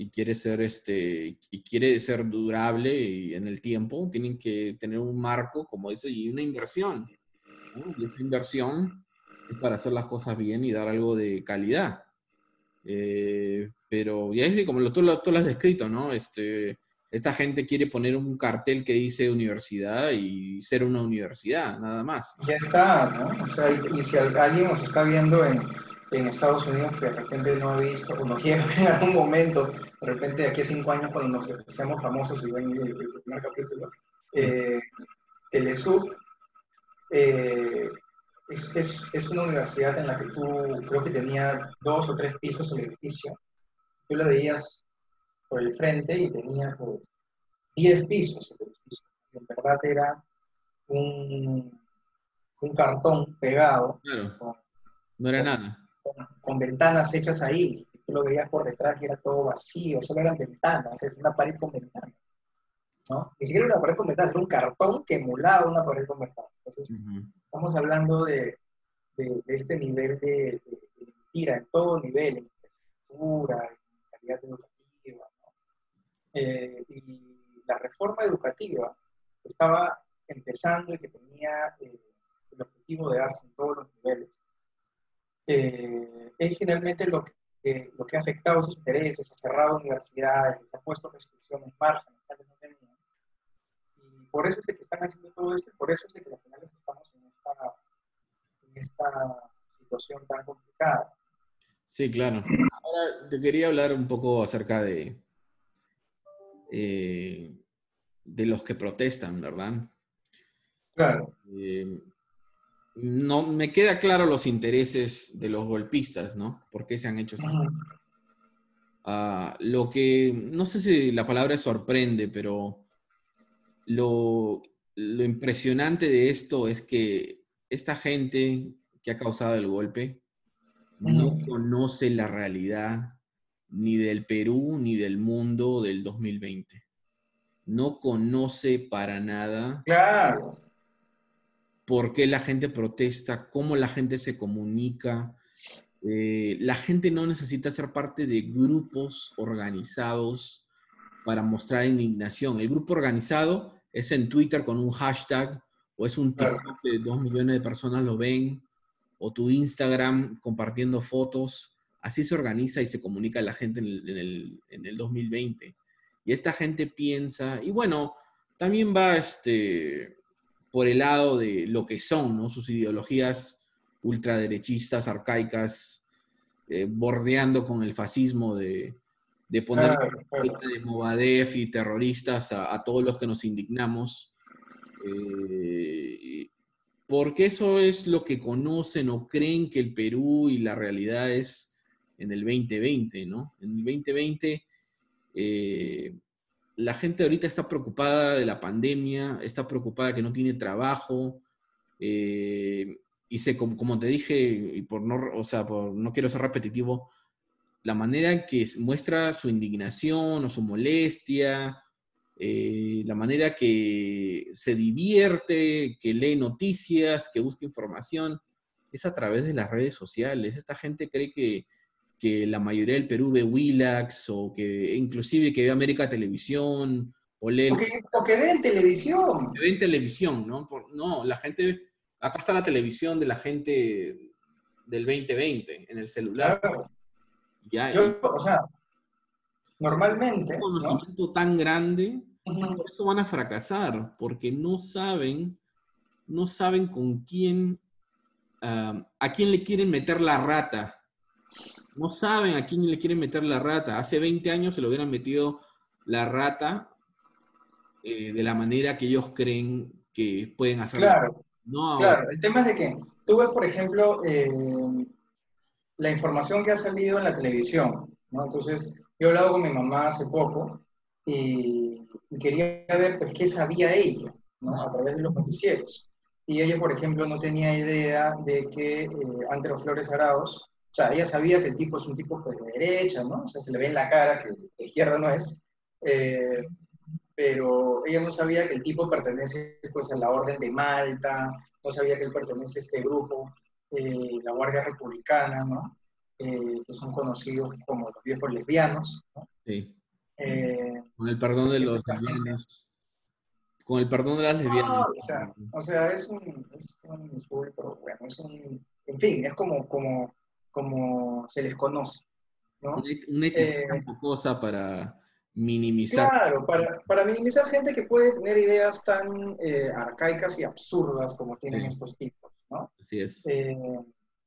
y quiere ser este y quiere ser durable y en el tiempo, tienen que tener un marco, como dice, y una inversión. Y esa inversión es para hacer las cosas bien y dar algo de calidad. Eh, pero ya es como lo, tú, lo, tú lo has descrito, ¿no? Este, esta gente quiere poner un cartel que dice universidad y ser una universidad, nada más. Ya está, ¿no? O sea, y, si alguien nos está viendo en, en, Estados Unidos que de repente no ha visto o no quiere ver en algún momento, de repente de aquí a cinco años cuando nos seamos famosos y ven el, primer capítulo, eh, Telesub eh, es, es, es, una universidad en la que tú creo que tenía dos o tres pisos el edificio. Tú la veías por el frente y tenía pues 10 pisos el edificio. En verdad era un, un cartón pegado. Claro. no era nada. Con, ventanas hechas ahí. Tú lo veías por detrás y era todo vacío, solo eran ventanas, es una pared con ventanas. ¿no? Ni siquiera una pared con ventanas, era un cartón que emulaba una pared con ventanas. Entonces, estamos hablando de, de, este nivel de, de, mentira en todo nivel, en infraestructura, en calidad educativa. Eh, y la reforma educativa estaba empezando y que tenía eh, el objetivo de darse en todos los niveles. Eh, es finalmente lo que, lo que ha afectado sus intereses, ha cerrado universidades, ha puesto restricciones, márgenes, no tenían. Y por eso es que están haciendo todo esto y por eso es que al final estamos en esta, en esta situación tan complicada. Sí, claro. Ahora te quería hablar un poco acerca de, eh, de los que protestan, ¿verdad? Claro. Eh, no me queda claro los intereses de los golpistas, ¿no? ¿Por qué se han hecho estas uh, Lo que, no sé si la palabra sorprende, pero lo, lo, impresionante de esto es que esta gente que ha causado el golpe no conoce la realidad ni del Perú ni del mundo del 2020. No conoce para nada. Claro. Por qué la gente protesta, cómo la gente se comunica. Eh, la gente no necesita ser parte de grupos organizados para mostrar indignación. El grupo organizado es en Twitter con un hashtag o es un TikTok que dos millones de personas lo ven o tu Instagram compartiendo fotos Así se organiza y se comunica la gente en el, en el, 2020. Y esta gente piensa, y bueno, también va este, por el lado de lo que son, ¿no? Sus ideologías ultraderechistas, arcaicas, eh, bordeando con el fascismo de, de poner de Movadef y terroristas a, todos los que nos indignamos. Eh, porque eso es lo que conocen o creen que el Perú y la realidad es en el 2020, ¿no? En el 2020, eh, la gente ahorita está preocupada de la pandemia, está preocupada que no tiene trabajo, eh, y se, como, te dije, y por no, o sea, por, no quiero ser repetitivo, la manera que muestra su indignación o su molestia, eh, la manera que se divierte, que lee noticias, que busca información, es a través de las redes sociales. Esta gente cree que que la mayoría del Perú ve Willax o que inclusive que ve América Televisión o lee... O que, ve en televisión. Que ve en televisión, ¿no? no, la gente... Acá está la televisión de la gente del 2020 en el celular. Ya, o sea, normalmente... Un conocimiento tan grande, por eso van a fracasar, porque no saben, no saben con quién, ah, a quién le quieren meter la rata no saben a quién le quieren meter la rata. Hace 20 años se lo hubieran metido la rata eh, de la manera que ellos creen que pueden hacerlo. Claro, no claro. El tema es de que tú ves, por ejemplo, eh, la información que ha salido en la televisión, ¿no? Entonces, yo he hablado con mi mamá hace poco y quería ver pues, qué sabía ella, ¿no? A través de los noticieros. Y ella, por ejemplo, no tenía idea de que eh, Antero Flores Arauz, o sea, ella sabía que el tipo es un tipo pues, de derecha, ¿no? O sea, se le ve en la cara que de izquierda no es, eh, pero ella no sabía que el tipo pertenece pues, a la Orden de Malta, no sabía que él pertenece a este grupo, eh, la Guardia Republicana, ¿no? Eh, que son conocidos como los viejos lesbianos. ¿no? Sí. Con el perdón de los lesbianos. Con el perdón de las lesbianas. o, sea, o sea, es un, es un pero bueno, es un, en fin, es como, como, como se les conoce. ¿no? Una, etiqueta eh, cosa para minimizar. Claro, para, para, minimizar gente que puede tener ideas tan eh, arcaicas y absurdas como tienen estos tipos, ¿no? Así es. Eh,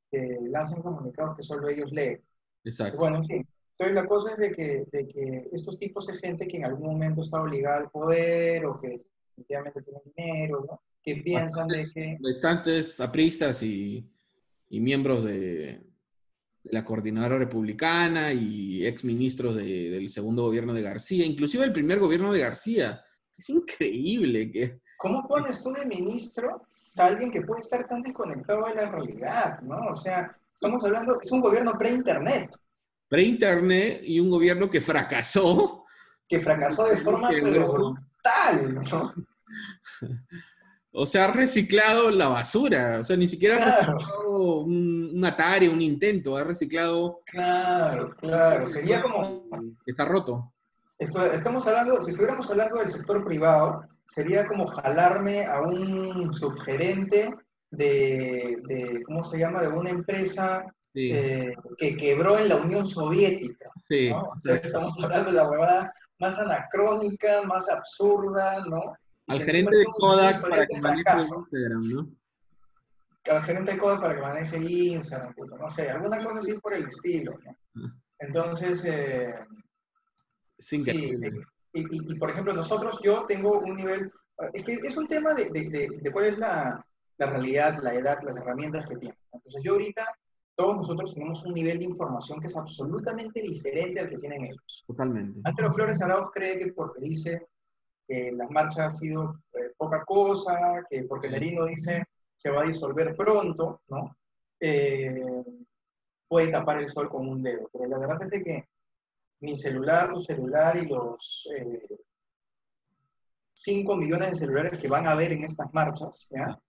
que lanzan comunicados que solo ellos leen. Exacto. Bueno, en fin. Entonces la cosa es de que, de que estos tipos de gente que en algún momento está obligada al poder o que definitivamente tienen dinero, ¿no? Que piensan de que... Bastantes apristas y, y miembros de, la coordinadora republicana y exministros de, del segundo gobierno de García, inclusive el primer gobierno de García. Es increíble que... ¿Cómo pones tú de ministro a alguien que puede estar tan desconectado de la realidad, ¿no? O sea, estamos hablando, es un gobierno pre-internet. Pre-internet y un gobierno que fracasó. Que fracasó de forma brutal, ¿no? O sea, ha reciclado la basura. O sea, ni siquiera ha reciclado un, Atari, un intento. Ha reciclado. Claro, claro. Sería como. Está roto. estamos hablando, si estuviéramos hablando del sector privado, sería como jalarme a un subgerente de, ¿cómo se llama?, de una empresa eh, que quebró en la Unión Soviética. Sí. O sea, estamos hablando de la huevada más anacrónica, más absurda, ¿no? Al gerente de Kodak para que maneje Instagram, ¿no? Al gerente de Kodak para que maneje Instagram, no sé, alguna cosa así por el estilo, ¿no? Ah. Entonces, eh, sí, y, y, por ejemplo, nosotros, yo tengo un nivel, es que es un tema de, de, de, cuál es la, la, realidad, la edad, las herramientas que tiene. Entonces, yo ahorita, todos nosotros tenemos un nivel de información que es absolutamente diferente al que tienen ellos. Totalmente. Antero Flores Arauz cree que porque dice que la marcha ha sido eh, poca cosa, que porque Merino dice se va a disolver pronto, ¿no? Eh, puede tapar el sol con un dedo. Pero la verdad es que mi celular, tu celular y los 5 eh, millones de celulares que van a ver en estas marchas, ¿ya?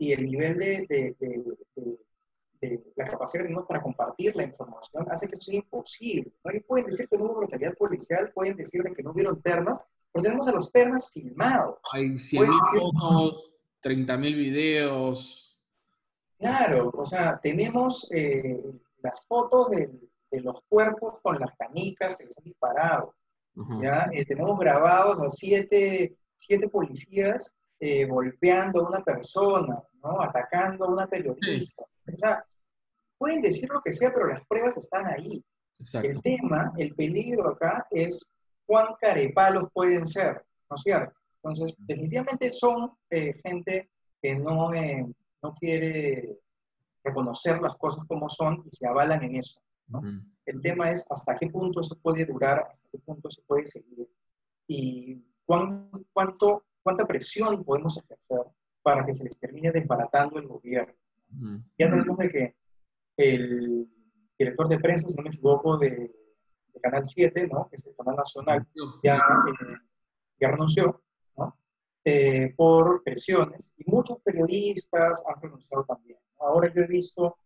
y el nivel de de la capacidad que tenemos para compartir la información hace que eso sea imposible. ¿no? pueden decir que no hubo brutalidad policial, pueden decir que no hubieron ternas, pero tenemos a los ternas filmados. Hay 100.000 fotos, 30.000 videos. Claro, o sea, tenemos eh, las fotos de, de, los cuerpos con las canicas que les han disparado. ¿ya? Eh, tenemos grabados a siete, siete policías eh, golpeando a una persona, ¿no? atacando a una periodista. O sea, pueden decir lo que sea, pero las pruebas están ahí. El tema, el peligro acá es cuán carepalos pueden ser, ¿no es cierto? Entonces, definitivamente son eh, gente que no, eh, no quiere reconocer las cosas como son y se avalan en eso. ¿no? El tema es hasta qué punto eso puede durar, hasta qué punto se puede seguir y cuán, cuánto, cuánta presión podemos ejercer para que se les termine desbaratando el gobierno. Ya tenemos de que el director de prensa, si no me equivoco, de, Canal 7, ¿no? que es el canal nacional, ya, eh, ya renunció ¿no? Eh, por presiones y muchos periodistas han renunciado también. Ahora yo he visto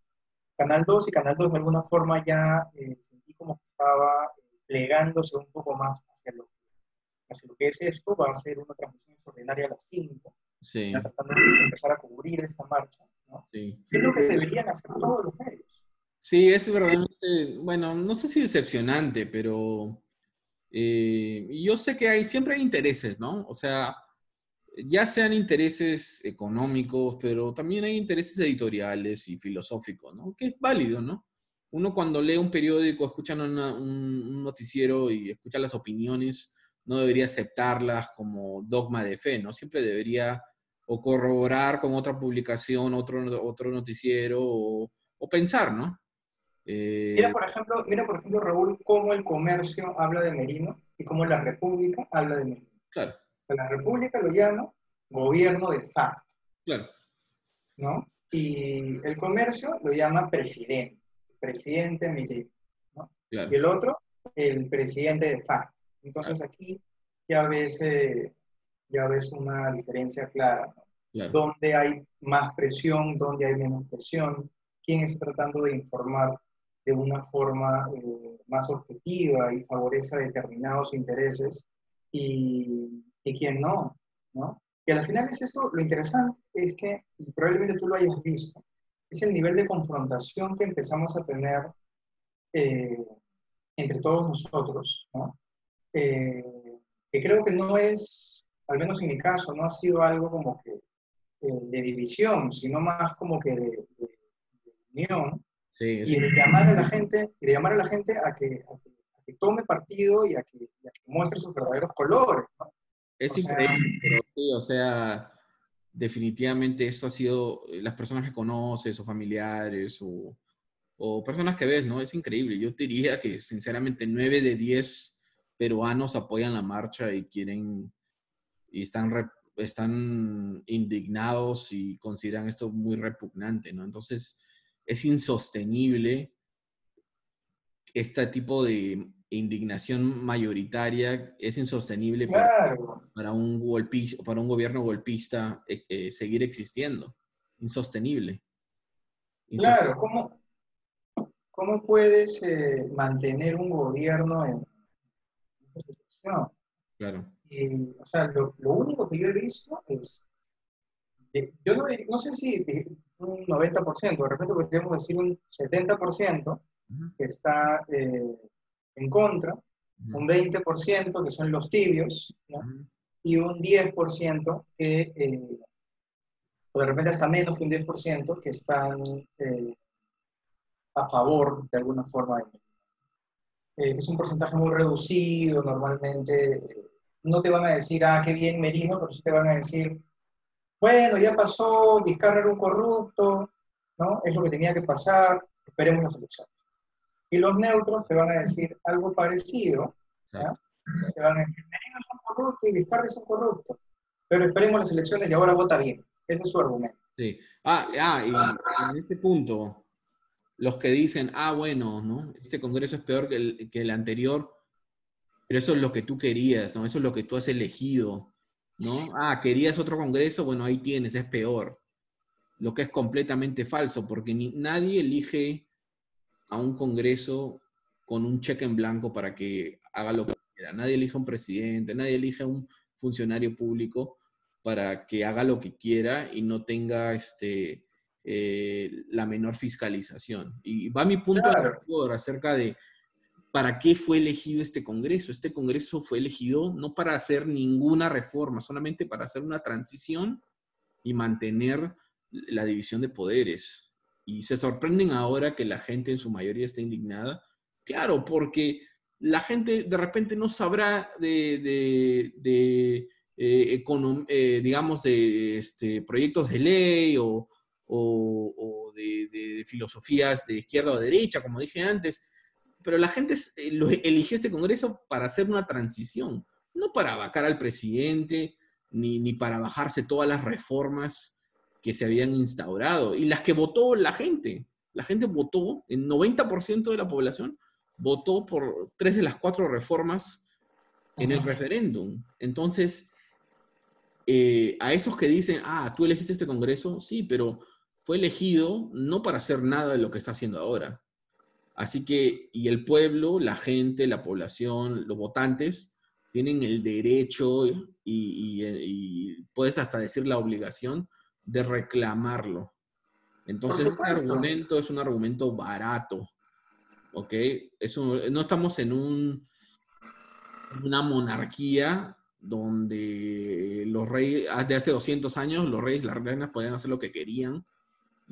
Canal 2 y Canal 2 de alguna forma ya eh, sentí como que estaba plegándose un poco más hacia lo, hacia lo que es esto. Va a ser una transmisión extraordinaria a las 5. Sí. Tratando de empezar a cubrir esta marcha. Sí. ¿Qué es lo que deberían hacer todos los medios? Sí, es verdaderamente, bueno, no sé si decepcionante, pero eh, yo sé que hay, siempre hay intereses, ¿no? O sea, ya sean intereses económicos, pero también hay intereses editoriales y filosóficos, ¿no? Que es válido, ¿no? Uno cuando lee un periódico, escucha un noticiero y escucha las opiniones, no debería aceptarlas como dogma de fe, ¿no? Siempre debería o corroborar con otra publicación, otro, otro noticiero, o, pensar, ¿no? Eh, mira, por ejemplo, mira, por ejemplo, Raúl, cómo el comercio habla de Merino y cómo la República habla de México. Claro. La República lo llama gobierno de facto. Claro. ¿no? Y el comercio lo llama presidente, presidente militar, ¿no? Y el otro, el presidente de facto. Entonces aquí ya ves, eh, ya ves una diferencia clara, ¿no? Donde hay más presión, donde hay menos presión, quién está tratando de informar de una forma eh, más objetiva y favorece determinados intereses y, y quién no, ¿no? Y al final es esto, lo interesante es que, y probablemente tú lo hayas visto, es el nivel de confrontación que empezamos a tener eh, entre todos nosotros, ¿no? Eh, que creo que no es, al menos en mi caso, no ha sido algo como que eh, de división, sino más como que de, unión. y de llamar a la gente, y de llamar a la gente a que, tome partido y a que, y a que muestre sus verdaderos colores, ¿no? Es increíble, pero sí, o sea, definitivamente esto ha sido eh, las personas que conoces o familiares o, o, personas que ves, ¿no? Es increíble. Yo te diría que sinceramente nueve de diez peruanos apoyan la marcha y quieren y están, están indignados y consideran esto muy repugnante, ¿no? Entonces es insostenible este tipo de indignación mayoritaria es insostenible para, para, un golpista, para un gobierno golpista eh, eh, seguir existiendo. Insostenible. Claro, ¿cómo, cómo puedes eh, mantener un gobierno en esa situación? Claro. Y, o sea, lo, lo, único que yo he visto es, yo no, no, sé si un 90%, de repente podríamos decir un 70% que está en contra, un 20% que son los tibios, y un 10% que, eh, o de repente hasta menos que un 10%, que están eh, a favor de alguna forma. Eh, es un porcentaje muy reducido, normalmente no te van a decir, ah, qué bien Merino, pero sí te van a decir, bueno, ya pasó, Vizcarra era un corrupto, ¿no? Es lo que tenía que pasar, esperemos las elecciones. Y los neutros te van a decir algo parecido. Te van a decir, Merino es un corrupto y Vizcarra es un corrupto. Pero esperemos las elecciones y ahora vota bien. Ese es su argumento. Sí. Ah, ah y en este punto, los que dicen, ah, bueno, ¿no? Este Congreso es peor que el, que el anterior, pero eso es lo que tú querías, ¿no? Eso es lo que tú has elegido, ¿no? Ah, querías otro Congreso, bueno, ahí tienes, es peor. Lo que es completamente falso, porque ni, nadie elige a un Congreso con un cheque en blanco para que haga lo que quiera. Nadie elige a un presidente, nadie elige a un funcionario público para que haga lo que quiera y no tenga este, eh, la menor fiscalización. Y va mi punto de acerca de para qué fue elegido este Congreso. Este Congreso fue elegido no para hacer ninguna reforma, solamente para hacer una transición y mantener la división de poderes y se sorprenden ahora que la gente en su mayoría está indignada. Claro, porque la gente de repente no sabrá de, eh, eh, digamos, de este, proyectos de ley o, de, filosofías de izquierda o derecha, como dije antes, pero la gente eh, eligió este Congreso para hacer una transición, no para vacar al presidente, ni, ni para bajarse todas las reformas que se habían instaurado y las que votó la gente. La gente votó, el 90% de la población votó por tres de las cuatro reformas en el referéndum. Entonces, eh, a esos que dicen, ah, tú elegiste este Congreso, sí, pero fue elegido no para hacer nada de lo que está haciendo ahora. Así que, y el pueblo, la gente, la población, los votantes, tienen el derecho y, y puedes hasta decir la obligación de reclamarlo. Entonces, ese argumento es un argumento barato. ¿Ok? Eso, no estamos en un, una monarquía donde los reyes, de hace 200 años, los reyes y las reinas podían hacer lo que querían,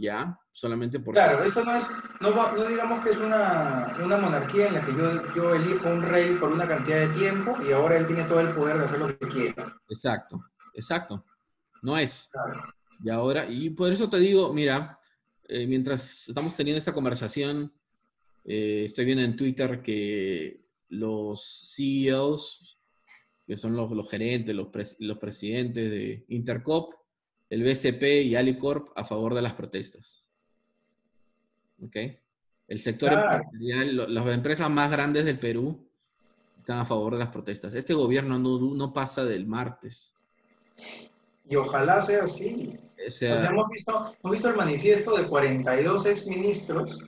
¿ya? Solamente porque... Claro, esto no es, no, digamos que es una, una, monarquía en la que yo, yo elijo un rey por una cantidad de tiempo y ahora él tiene todo el poder de hacer lo que quiera. Exacto, exacto. No es. Y ahora, y por eso te digo, mira, eh, mientras estamos teniendo esta conversación, eh, estoy viendo en Twitter que los CEOs, que son los, los gerentes, los, los presidentes de Intercop, el BCP y Alicorp a favor de las protestas. ¿Ok? El sector empresarial, las empresas más grandes del Perú están a favor de las protestas. Este gobierno no, no pasa del martes. Y ojalá sea así. O sea, hemos, visto, hemos visto el manifiesto de 42 exministros,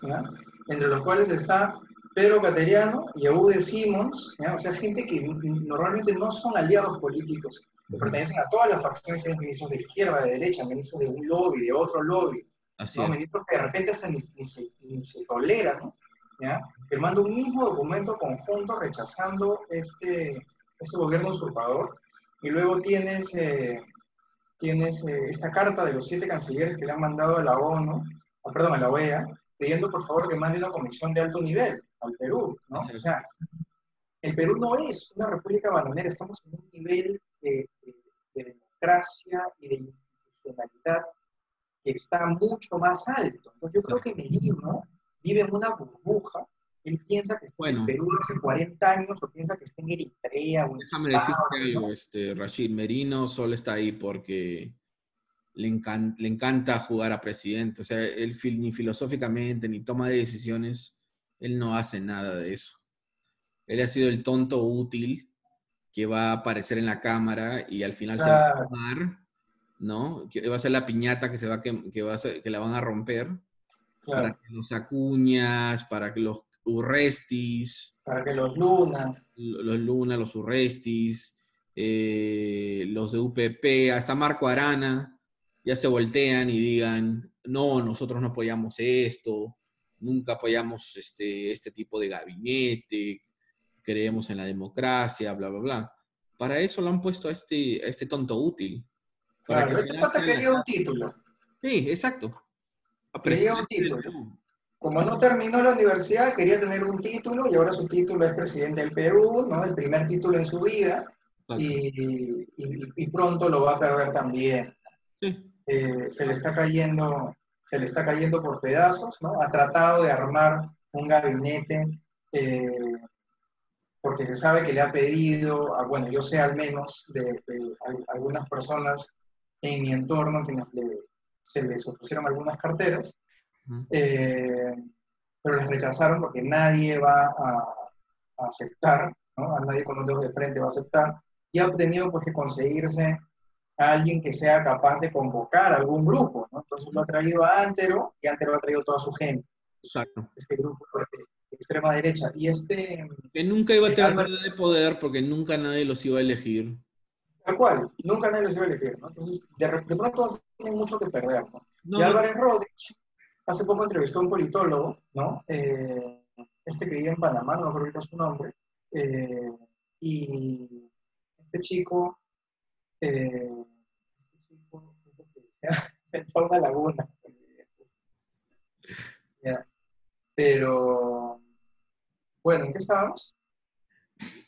entre los cuales está Pedro Cateriano y Eude Simons, o sea, gente que normalmente no son aliados políticos, pertenecen a todas las facciones, ministros de izquierda, de derecha, ministros de un lobby, de otro lobby, Así ministros que de repente hasta ni, se, ni se, toleran, ¿ya? firmando un mismo documento conjunto rechazando este, este gobierno usurpador, y luego tienes, eh, tienes eh, esta carta de los siete cancilleres que le han mandado a la ONU, ah, perdón, a la OEA, pidiendo por favor que mande una comisión de alto nivel al Perú, ¿no? O sea, el Perú no es una república bananera, estamos en un nivel de, democracia y de institucionalidad que está mucho más alto. Entonces yo creo que Merino vive en una burbuja, él piensa que está en Perú hace 40 años o piensa que está en Eritrea o en Déjame decirte algo, este, Rashid, Merino solo está ahí porque le, encanta, le encanta jugar a presidente, o sea, él ni filosóficamente ni toma de decisiones, él no hace nada de eso. Él ha sido el tonto útil que va a aparecer en la cámara y al final se va a tomar, ¿no? Que va a ser la piñata que se va que, que va a que la van a romper para que los acuñas, para que los urrestis, para que los luna, los luna, los urrestis, eh, los de UPP, hasta Marco Arana, ya se voltean y digan, no, nosotros no apoyamos esto, nunca apoyamos este, este tipo de gabinete, creemos en la democracia, bla, bla, bla. Para eso lo han puesto a este, este tonto útil. Para claro, este pasa quería un título. Sí, exacto. Quería un título. Como no terminó la universidad, quería tener un título y ahora su título es presidente del Perú, ¿no? El primer título en su vida. Y, y, pronto lo va a perder también. Sí. Eh, se le está cayendo se le está cayendo por pedazos, ¿no? Ha tratado de armar un gabinete eh, porque se sabe que le ha pedido, bueno, yo sé al menos de, algunas personas en mi entorno que se les ofrecieron algunas carteras, eh, pero les rechazaron porque nadie va a, aceptar, ¿no? A nadie con los dedos de frente va a aceptar, y ha tenido pues que conseguirse alguien que sea capaz de convocar algún grupo, ¿no? Entonces lo ha traído a Antero y Antero ha traído toda su gente. Exacto. Este grupo de extrema derecha. Y este... Que nunca iba a tener nada de poder porque nunca nadie los iba a elegir. Tal cual, nunca nadie los iba a elegir, ¿no? Entonces, de, de pronto tienen mucho que perder, ¿no? y Álvarez Rodríguez hace poco entrevistó a un politólogo, ¿no? Eh, este que vive en Panamá, no me acuerdo su nombre, eh, y este chico eh, en una laguna. Pero, bueno, ¿en qué estábamos?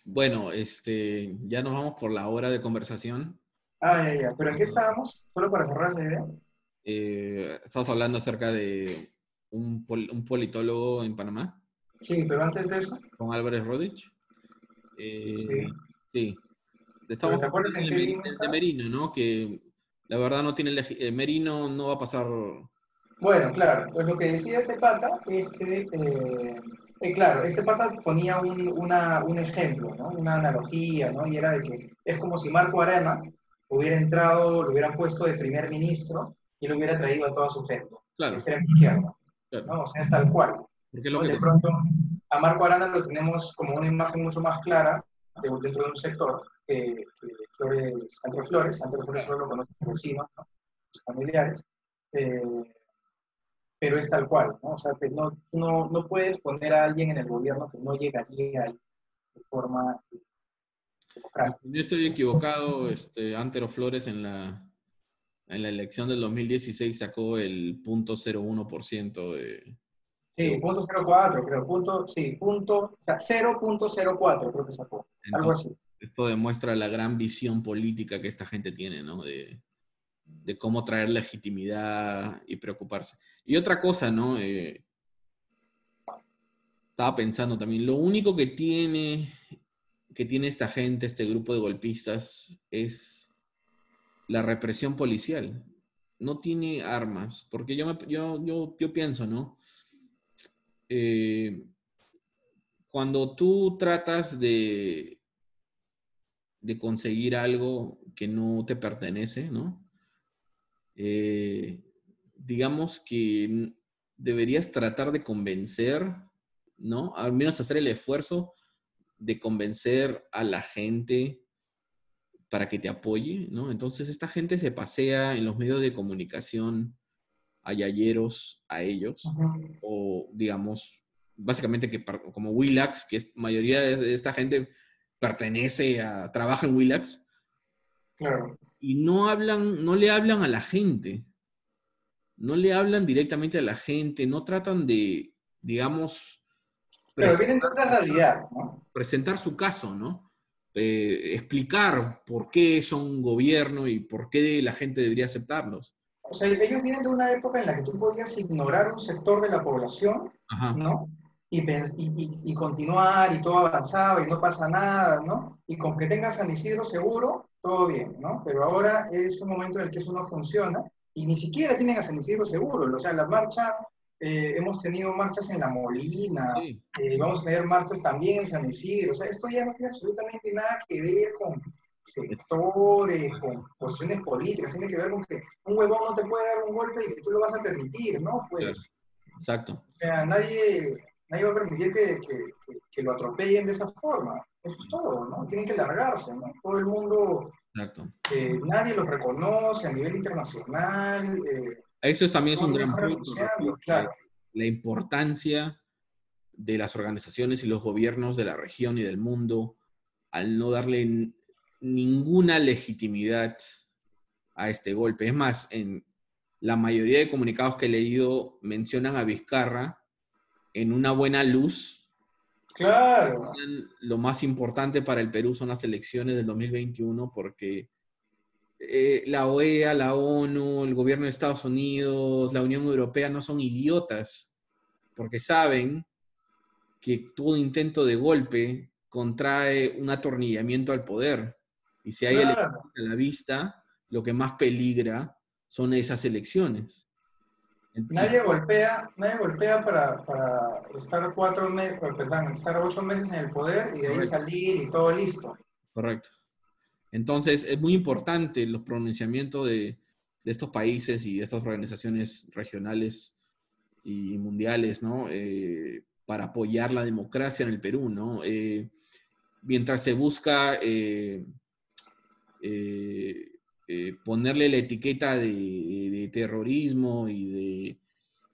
Bueno, este, ya nos vamos por la hora de conversación. Ah, ya, ya. ¿Pero en qué estábamos? Solo para cerrar esa idea. Eh, estamos hablando acerca de un, politólogo en Panamá. Sí, pero antes de eso. Con Álvarez Rodich. Eh, sí. Sí. Estamos hablando de, de Merino, ¿no? Que la verdad no tiene eh, Merino no va a pasar. Bueno, claro, pues lo que decía este pata es que, eh, eh, claro, este pata ponía un, una, un ejemplo, ¿no? una analogía, ¿no? y era de que es como si Marco Arana hubiera entrado, lo hubieran puesto de primer ministro y lo hubiera traído a toda su gente, claro. extrema izquierda. ¿no? O sea, es tal cual. Porque lo que de pronto a Marco Arana lo tenemos como una imagen mucho más clara dentro de un sector que, Flores, entre Flores, Flores solo lo conocen los vecinos, ¿no? los familiares, eh, pero es tal cual, ¿no? O sea, que no, no, no, puedes poner a alguien en el gobierno que no llegaría ahí de forma democrática. Yo estoy equivocado, este, Antero Flores en la, en la elección del 2016 sacó el .01% de... Sí, punto .04, creo, punto, sí, punto, o sea, 0.04 creo que sacó, algo así esto demuestra la gran visión política que esta gente tiene, ¿no? De, cómo traer legitimidad y preocuparse. Y otra cosa, ¿no? Eh, estaba pensando también, lo único que tiene, que tiene esta gente, este grupo de golpistas, es la represión policial. No tiene armas, porque yo, yo, yo, pienso, ¿no? Eh, cuando tú tratas de, de conseguir algo que no te pertenece, ¿no? Eh, digamos que deberías tratar de convencer, ¿no? Al menos hacer el esfuerzo de convencer a la gente para que te apoye, ¿no? Entonces esta gente se pasea en los medios de comunicación a yayeros a ellos, o digamos, básicamente que como Willax, que es mayoría de esta gente pertenece a, trabaja en Willax. Claro. Y no hablan, no le hablan a la gente, no le hablan directamente a la gente, no tratan de, digamos... Pero vienen de otra realidad, ¿no? Presentar su caso, ¿no? Eh, explicar por qué son gobierno y por qué la gente debería aceptarlos. O sea, ellos vienen de una época en la que tú podías ignorar un sector de la población, ¿no? Y, y, y, continuar y todo avanzaba y no pasa nada, ¿no? Y con que tengas San Isidro seguro, todo bien, ¿no? Pero ahora es un momento en el que eso no funciona y ni siquiera tienen a San Isidro seguro. O sea, la marcha, eh, hemos tenido marchas en La Molina, eh, vamos a tener marchas también en San Isidro. O sea, esto ya no tiene absolutamente nada que ver con sectores, con posiciones políticas, tiene que ver con que un huevón no te puede dar un golpe y que tú lo vas a permitir, ¿no? Pues, Exacto. O sea, nadie, nadie va a permitir que, que, que, lo atropellen de esa forma. Eso es todo, ¿no? Tienen que largarse, ¿no? Todo el mundo Exacto. Eh, nadie los reconoce a nivel internacional. Eh, Eso también es un gran punto. La importancia de las organizaciones y los gobiernos de la región y del mundo al no darle ninguna legitimidad a este golpe. Es más, en la mayoría de comunicados que he leído mencionan a Vizcarra en una buena luz Claro. Lo más importante para el Perú son las elecciones del 2021 porque eh, la OEA, la ONU, el gobierno de Estados Unidos, la Unión Europea no son idiotas porque saben que todo intento de golpe contrae un atornillamiento al poder. Y si hay elecciones a la vista, lo que más peligra son esas elecciones. Nadie golpea, nadie golpea para, estar cuatro meses, perdón, estar ocho meses en el poder y de ahí salir y todo listo. Correcto. Entonces, es muy importante los pronunciamientos de, estos países y de estas organizaciones regionales y mundiales, ¿no? Eh, para apoyar la democracia en el Perú, ¿no? Eh, mientras se busca eh, eh, ponerle la etiqueta de, terrorismo y de,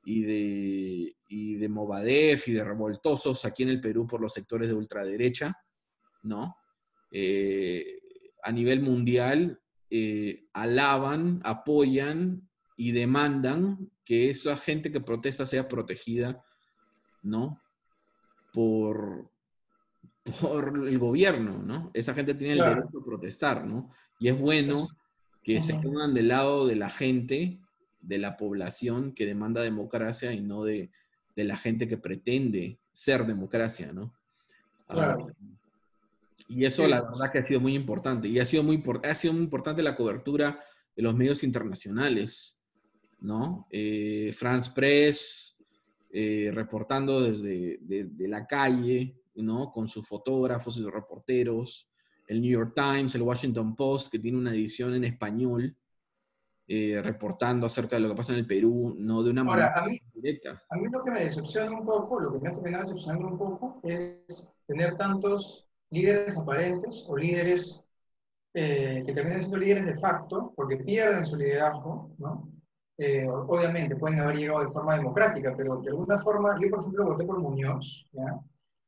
y de, y de Movadef y de revoltosos aquí en el Perú por los sectores de ultraderecha, ¿no? Eh, a nivel mundial eh, alaban, apoyan y demandan que esa gente que protesta sea protegida, ¿no? Por, por el gobierno, ¿no? Esa gente tiene el derecho a protestar, ¿no? Y es bueno que se pongan del lado de la gente, de la población que demanda democracia y no de, la gente que pretende ser democracia, ¿no? Ah, y eso la verdad que ha sido muy importante. Y ha sido muy, ha sido muy importante la cobertura de los medios internacionales, ¿no? Eh, France Press, eh, reportando desde, desde, la calle, ¿no? Con sus fotógrafos y los reporteros el New York Times, el Washington Post, que tiene una edición en español, eh, reportando acerca de lo que pasa en el Perú, no de una manera directa. A mí lo que me decepciona un poco, lo que me ha terminado decepcionando un poco, es tener tantos líderes aparentes o líderes eh, que terminan siendo líderes de facto, porque pierden su liderazgo, ¿no? Eh, obviamente pueden haber llegado de forma democrática, pero de alguna forma, yo por ejemplo voté por Muñoz, ¿ya?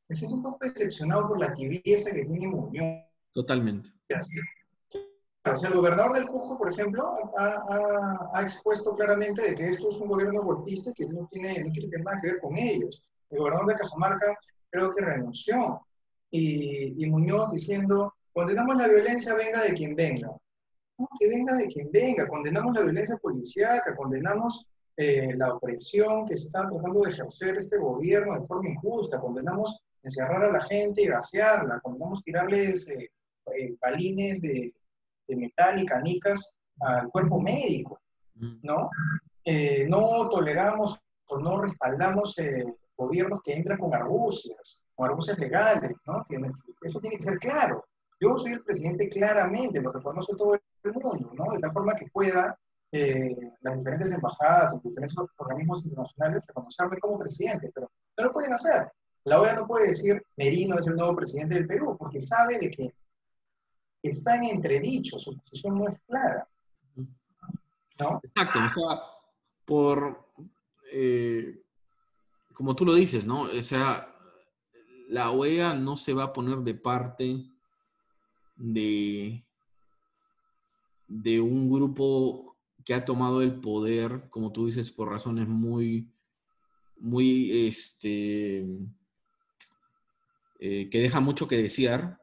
Me siento un poco decepcionado por la tibieza que tiene Muñoz Totalmente. El gobernador del Cusco, por ejemplo, ha, expuesto claramente de que esto es un gobierno golpista y que no, tiene, no quiere tener nada que ver con ellos. El gobernador de Cajamarca creo que renunció. Y, Muñoz diciendo, condenamos la violencia, venga de quien venga. No, que venga de quien venga. Condenamos la violencia policiaca, condenamos eh, la opresión que está tratando de ejercer este gobierno de forma injusta, condenamos encerrar a la gente y gasearla, condenamos tirarles eh, eh, balines de, de, metal y canicas al cuerpo médico, mm. ¿no? no toleramos o no respaldamos gobiernos que entran con argucias, con argucias legales, ¿no? eso tiene que ser claro. Yo soy el presidente claramente, lo reconoce todo el mundo, ¿no? De tal forma que pueda eh, las diferentes embajadas, los diferentes organismos internacionales reconocerme como presidente, pero no lo pueden hacer. La OEA no puede decir Merino es el nuevo presidente del Perú, porque sabe de que está en entredicho, su posición no es clara. ¿no? Exacto, o sea, por, eh, como tú lo dices, ¿no? O sea, la OEA no se va a poner de parte de, de un grupo que ha tomado el poder, como tú dices, por razones muy, muy, este, eh, que deja mucho que desear.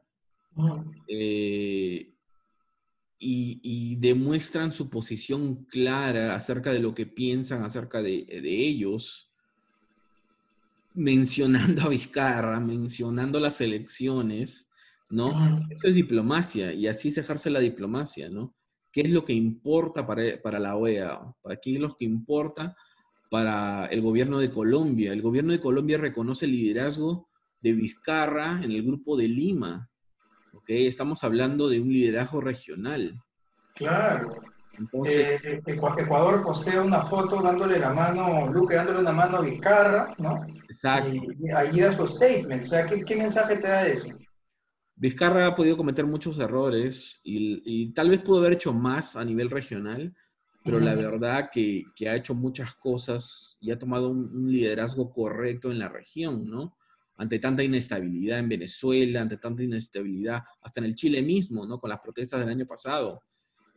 Eh, y, demuestran su posición clara acerca de lo que piensan acerca de, ellos, mencionando a Vizcarra, mencionando las elecciones, ¿no? Eso es diplomacia y así se ejerce la diplomacia, ¿no? qué es lo que importa para, la OEA, qué es lo que importa para el gobierno de Colombia. El gobierno de Colombia reconoce el liderazgo de Vizcarra en el grupo de Lima. ¿Okay? Estamos hablando de un liderazgo regional. Claro. Entonces, eh, Ecuador postea una foto dándole la mano, Luque dándole una mano a Vizcarra, ¿no? Exacto. Y, ahí da su statement. O sea, ¿qué, ¿qué, mensaje te da eso? Vizcarra ha podido cometer muchos errores y, tal vez pudo haber hecho más a nivel regional, pero la verdad que, ha hecho muchas cosas y ha tomado un, liderazgo correcto en la región, ¿no? Ante tanta inestabilidad en Venezuela, ante tanta inestabilidad, hasta en el Chile mismo, ¿no? Con las protestas del año pasado.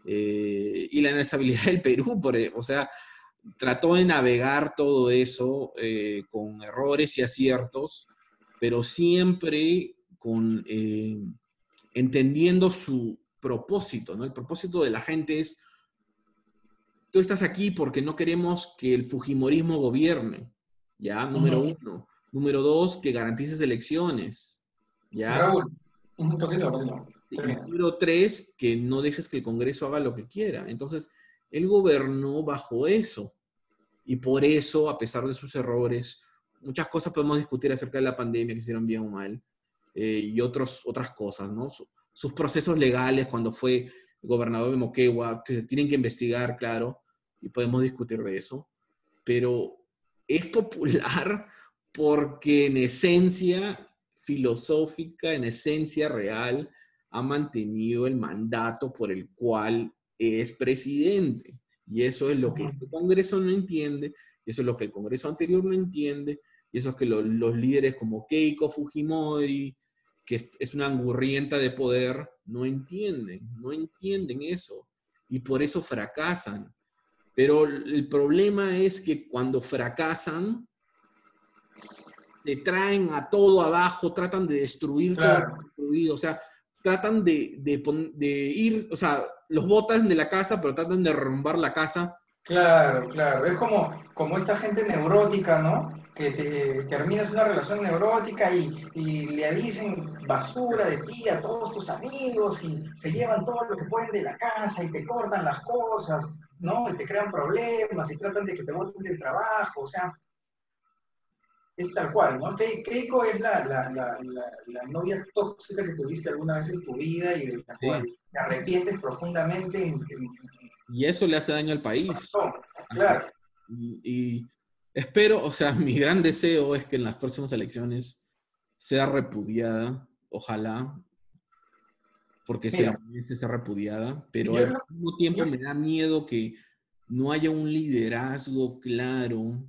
Eh, y la inestabilidad del Perú, por, e, o sea, trató de navegar todo eso eh, con errores y aciertos, pero siempre con eh, entendiendo su propósito, ¿no? El propósito de la gente es, tú estás aquí porque no queremos que el Fujimorismo gobierne, ¿ya? Número uno. Número dos, que garantices elecciones, ¿ya? número tres, que no dejes que el Congreso haga lo que quiera. Entonces, él gobernó bajo eso. Y por eso, a pesar de sus errores, muchas cosas podemos discutir acerca de la pandemia, que hicieron bien o mal, eh, y otros, otras cosas, ¿no? sus procesos legales cuando fue gobernador de Moquegua, se tienen que investigar, claro, y podemos discutir de eso, pero es popular porque en esencia filosófica, en esencia real, ha mantenido el mandato por el cual es presidente. Y eso es lo que este Congreso no entiende, y eso es lo que el Congreso anterior no entiende, y eso es que los líderes como Keiko Fujimori, que es, una angurrienta de poder, no entienden, no entienden eso. Y por eso fracasan. Pero el problema es que cuando fracasan, te traen a todo abajo, tratan de destruir todo lo destruido, o sea, tratan de, de, ir, o sea, los botan de la casa, pero tratan de derrumbar la casa. Claro, claro, es como, como esta gente neurótica, ¿no? que te, terminas una relación neurótica y, y, le dicen basura de ti a todos tus amigos y se llevan todo lo que pueden de la casa y te cortan las cosas, ¿no? Y te crean problemas y tratan de que te vuelvan del trabajo, o sea, es tal cual, ¿no? Keiko es la, la, la, la, novia tóxica que tuviste alguna vez en tu vida y de la cual te arrepientes profundamente. y eso le hace daño al país. Claro. y Espero, o sea, mi gran deseo es que en las próximas elecciones sea repudiada, ojalá, porque se merece ser repudiada, pero al mismo tiempo me da miedo que no haya un liderazgo claro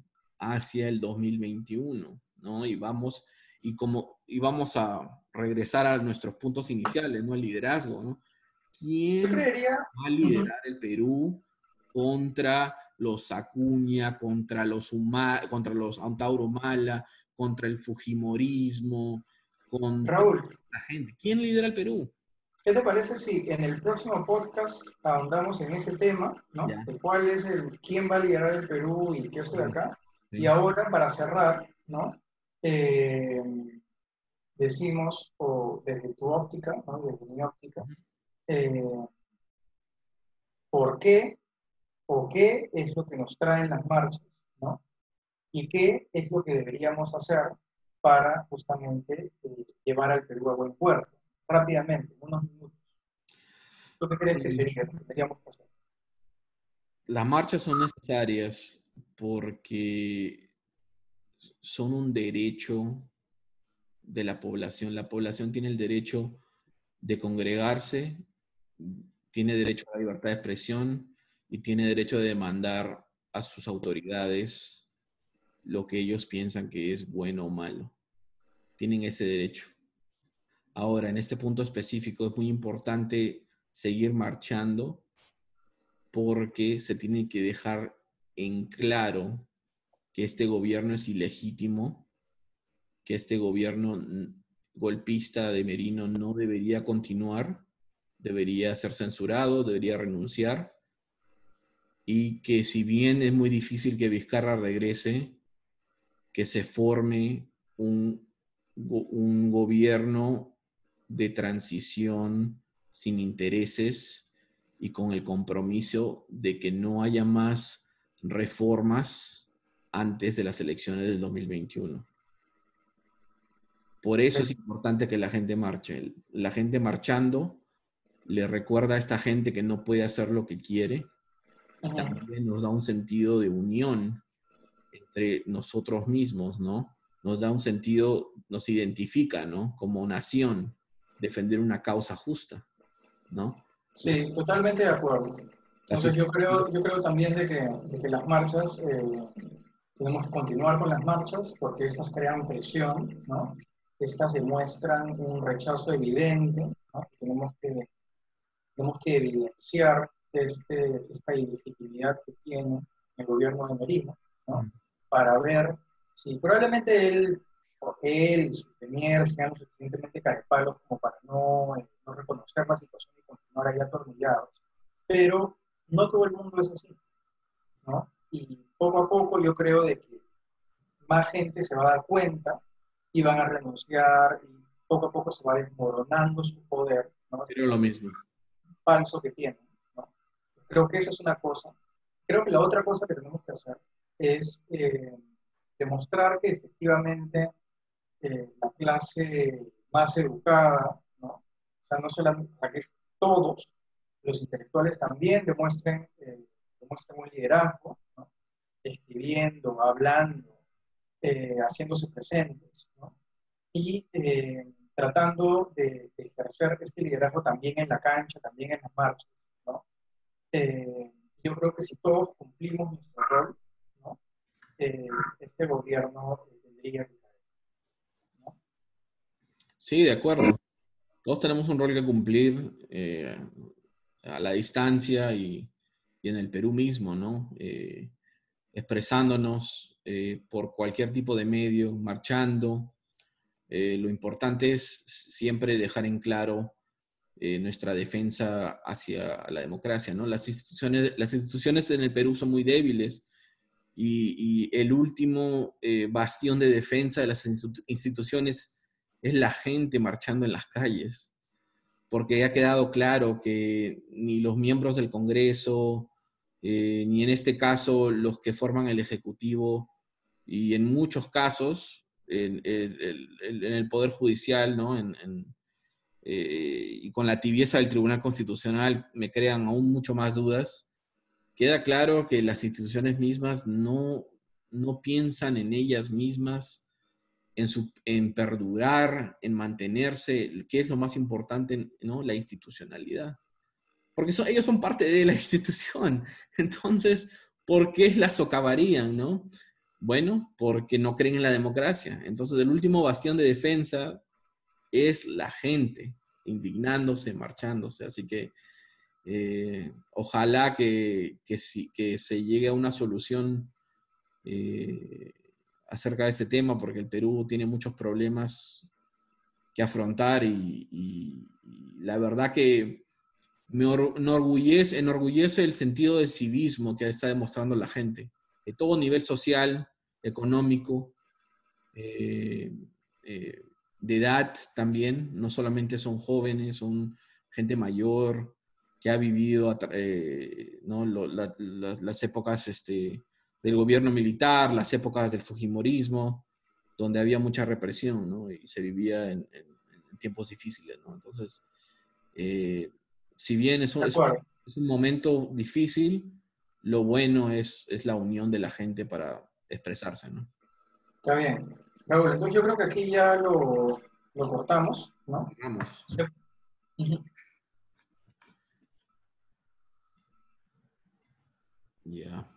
hacia el 2021, ¿no? Y vamos, y como, y vamos a regresar a nuestros puntos iniciales, ¿no? El liderazgo, ¿no? ¿Quién va a liderar el Perú contra los Acuña, contra los, contra los Antauro Mala, contra el Fujimorismo, contra Raúl, la gente. ¿Quién lidera el Perú? ¿Qué te parece si en el próximo podcast ahondamos en ese tema, ¿no? De cuál es el, quién va a liderar el Perú y qué estoy acá. Y ahora, para cerrar, ¿no? Eh, decimos, o desde tu óptica, ¿no? Desde mi óptica, eh, ¿por qué o qué es lo que nos traen las marchas, ¿no? Y qué es lo que deberíamos hacer para justamente eh, llevar al Perú a buen puerto. Rápidamente, unos minutos. ¿Tú qué crees que sería lo que deberíamos hacer? Las marchas son necesarias porque son un derecho de la población. La población tiene el derecho de congregarse, tiene derecho a la libertad de expresión y tiene derecho de demandar a sus autoridades lo que ellos piensan que es bueno o malo. Tienen ese derecho. Ahora, en este punto específico es muy importante seguir marchando porque se tiene que dejar en claro que este gobierno es ilegítimo, que este gobierno golpista de Merino no debería continuar, debería ser censurado, debería renunciar, y que si bien es muy difícil que Vizcarra regrese, que se forme un, un gobierno de transición sin intereses y con el compromiso de que no haya más reformas antes de las elecciones del 2021. Por eso es importante que la gente marche. La gente marchando le recuerda a esta gente que no puede hacer lo que quiere. También nos da un sentido de unión entre nosotros mismos, ¿no? Nos da un sentido, nos identifica, ¿no? Como nación, defender una causa justa, ¿no? Sí, totalmente de acuerdo. Entonces yo creo, yo creo también de que, de que las marchas, eh, tenemos que continuar con las marchas porque estas crean presión, ¿no? Estas demuestran un rechazo evidente, ¿no? Tenemos que, tenemos que evidenciar este, esta ilegitimidad que tiene el gobierno de Merino, ¿no? Mm para ver si probablemente él, él y su premier sean suficientemente carepalos como para no, eh, no, reconocer la situación y continuar ahí atornillados. Pero no todo el mundo es así, ¿no? Y poco a poco yo creo de que más gente se va a dar cuenta y van a renunciar y poco a poco se va desmoronando su poder, ¿no? Sería lo mismo. Falso que tienen, ¿no? Creo que esa es una cosa. Creo que la otra cosa que tenemos que hacer es eh, demostrar que efectivamente eh, la clase más educada, ¿no? o sea, no solamente, que todos los intelectuales también demuestren, eh, demuestren un liderazgo, escribiendo, hablando, haciéndose presentes, y tratando de, ejercer este liderazgo también en la cancha, también en las marchas. ¿no? yo creo que si todos cumplimos nuestro rol, eh, este gobierno tendría que Sí, de acuerdo. Todos tenemos un rol que cumplir eh, a la distancia y, en el Perú mismo, ¿no? Eh, expresándonos por cualquier tipo de medio, marchando. lo importante es siempre dejar en claro nuestra defensa hacia la democracia, ¿no? Las instituciones, las instituciones en el Perú son muy débiles y, el último eh, bastión de defensa de las instituciones es la gente marchando en las calles, porque ha quedado claro que ni los miembros del Congreso, eh, ni en este caso los que forman el Ejecutivo, y en muchos casos en, el Poder Judicial, ¿no? Eh, y con la tibieza del Tribunal Constitucional me crean aún mucho más dudas queda claro que las instituciones mismas no, no piensan en ellas mismas, en, su, en perdurar, en mantenerse, que es lo más importante, ¿no? La institucionalidad. Porque ellos son parte de la institución. Entonces, ¿por qué la socavarían, no? Bueno, porque no creen en la democracia. Entonces, el último bastión de defensa es la gente, indignándose, marchándose. Así que eh, ojalá que, que, que, se llegue a una solución eh, acerca de este tema, porque el Perú tiene muchos problemas afrontar y, la verdad que me enorgullece, el sentido de civismo que está demostrando la gente, de todo nivel social, económico, eh, eh, de edad también, no solamente son jóvenes, son gente mayor que ha vivido eh, las épocas este, del gobierno militar, las épocas del Fujimorismo, donde había mucha represión y se vivía en, tiempos difíciles. Entonces, eh, si bien es un, es un, momento difícil, lo bueno es, es la unión de la gente para expresarse. ¿no? Está bien. Raúl, entonces yo creo que aquí ya lo, lo cortamos, ¿no? Vamos. Ya.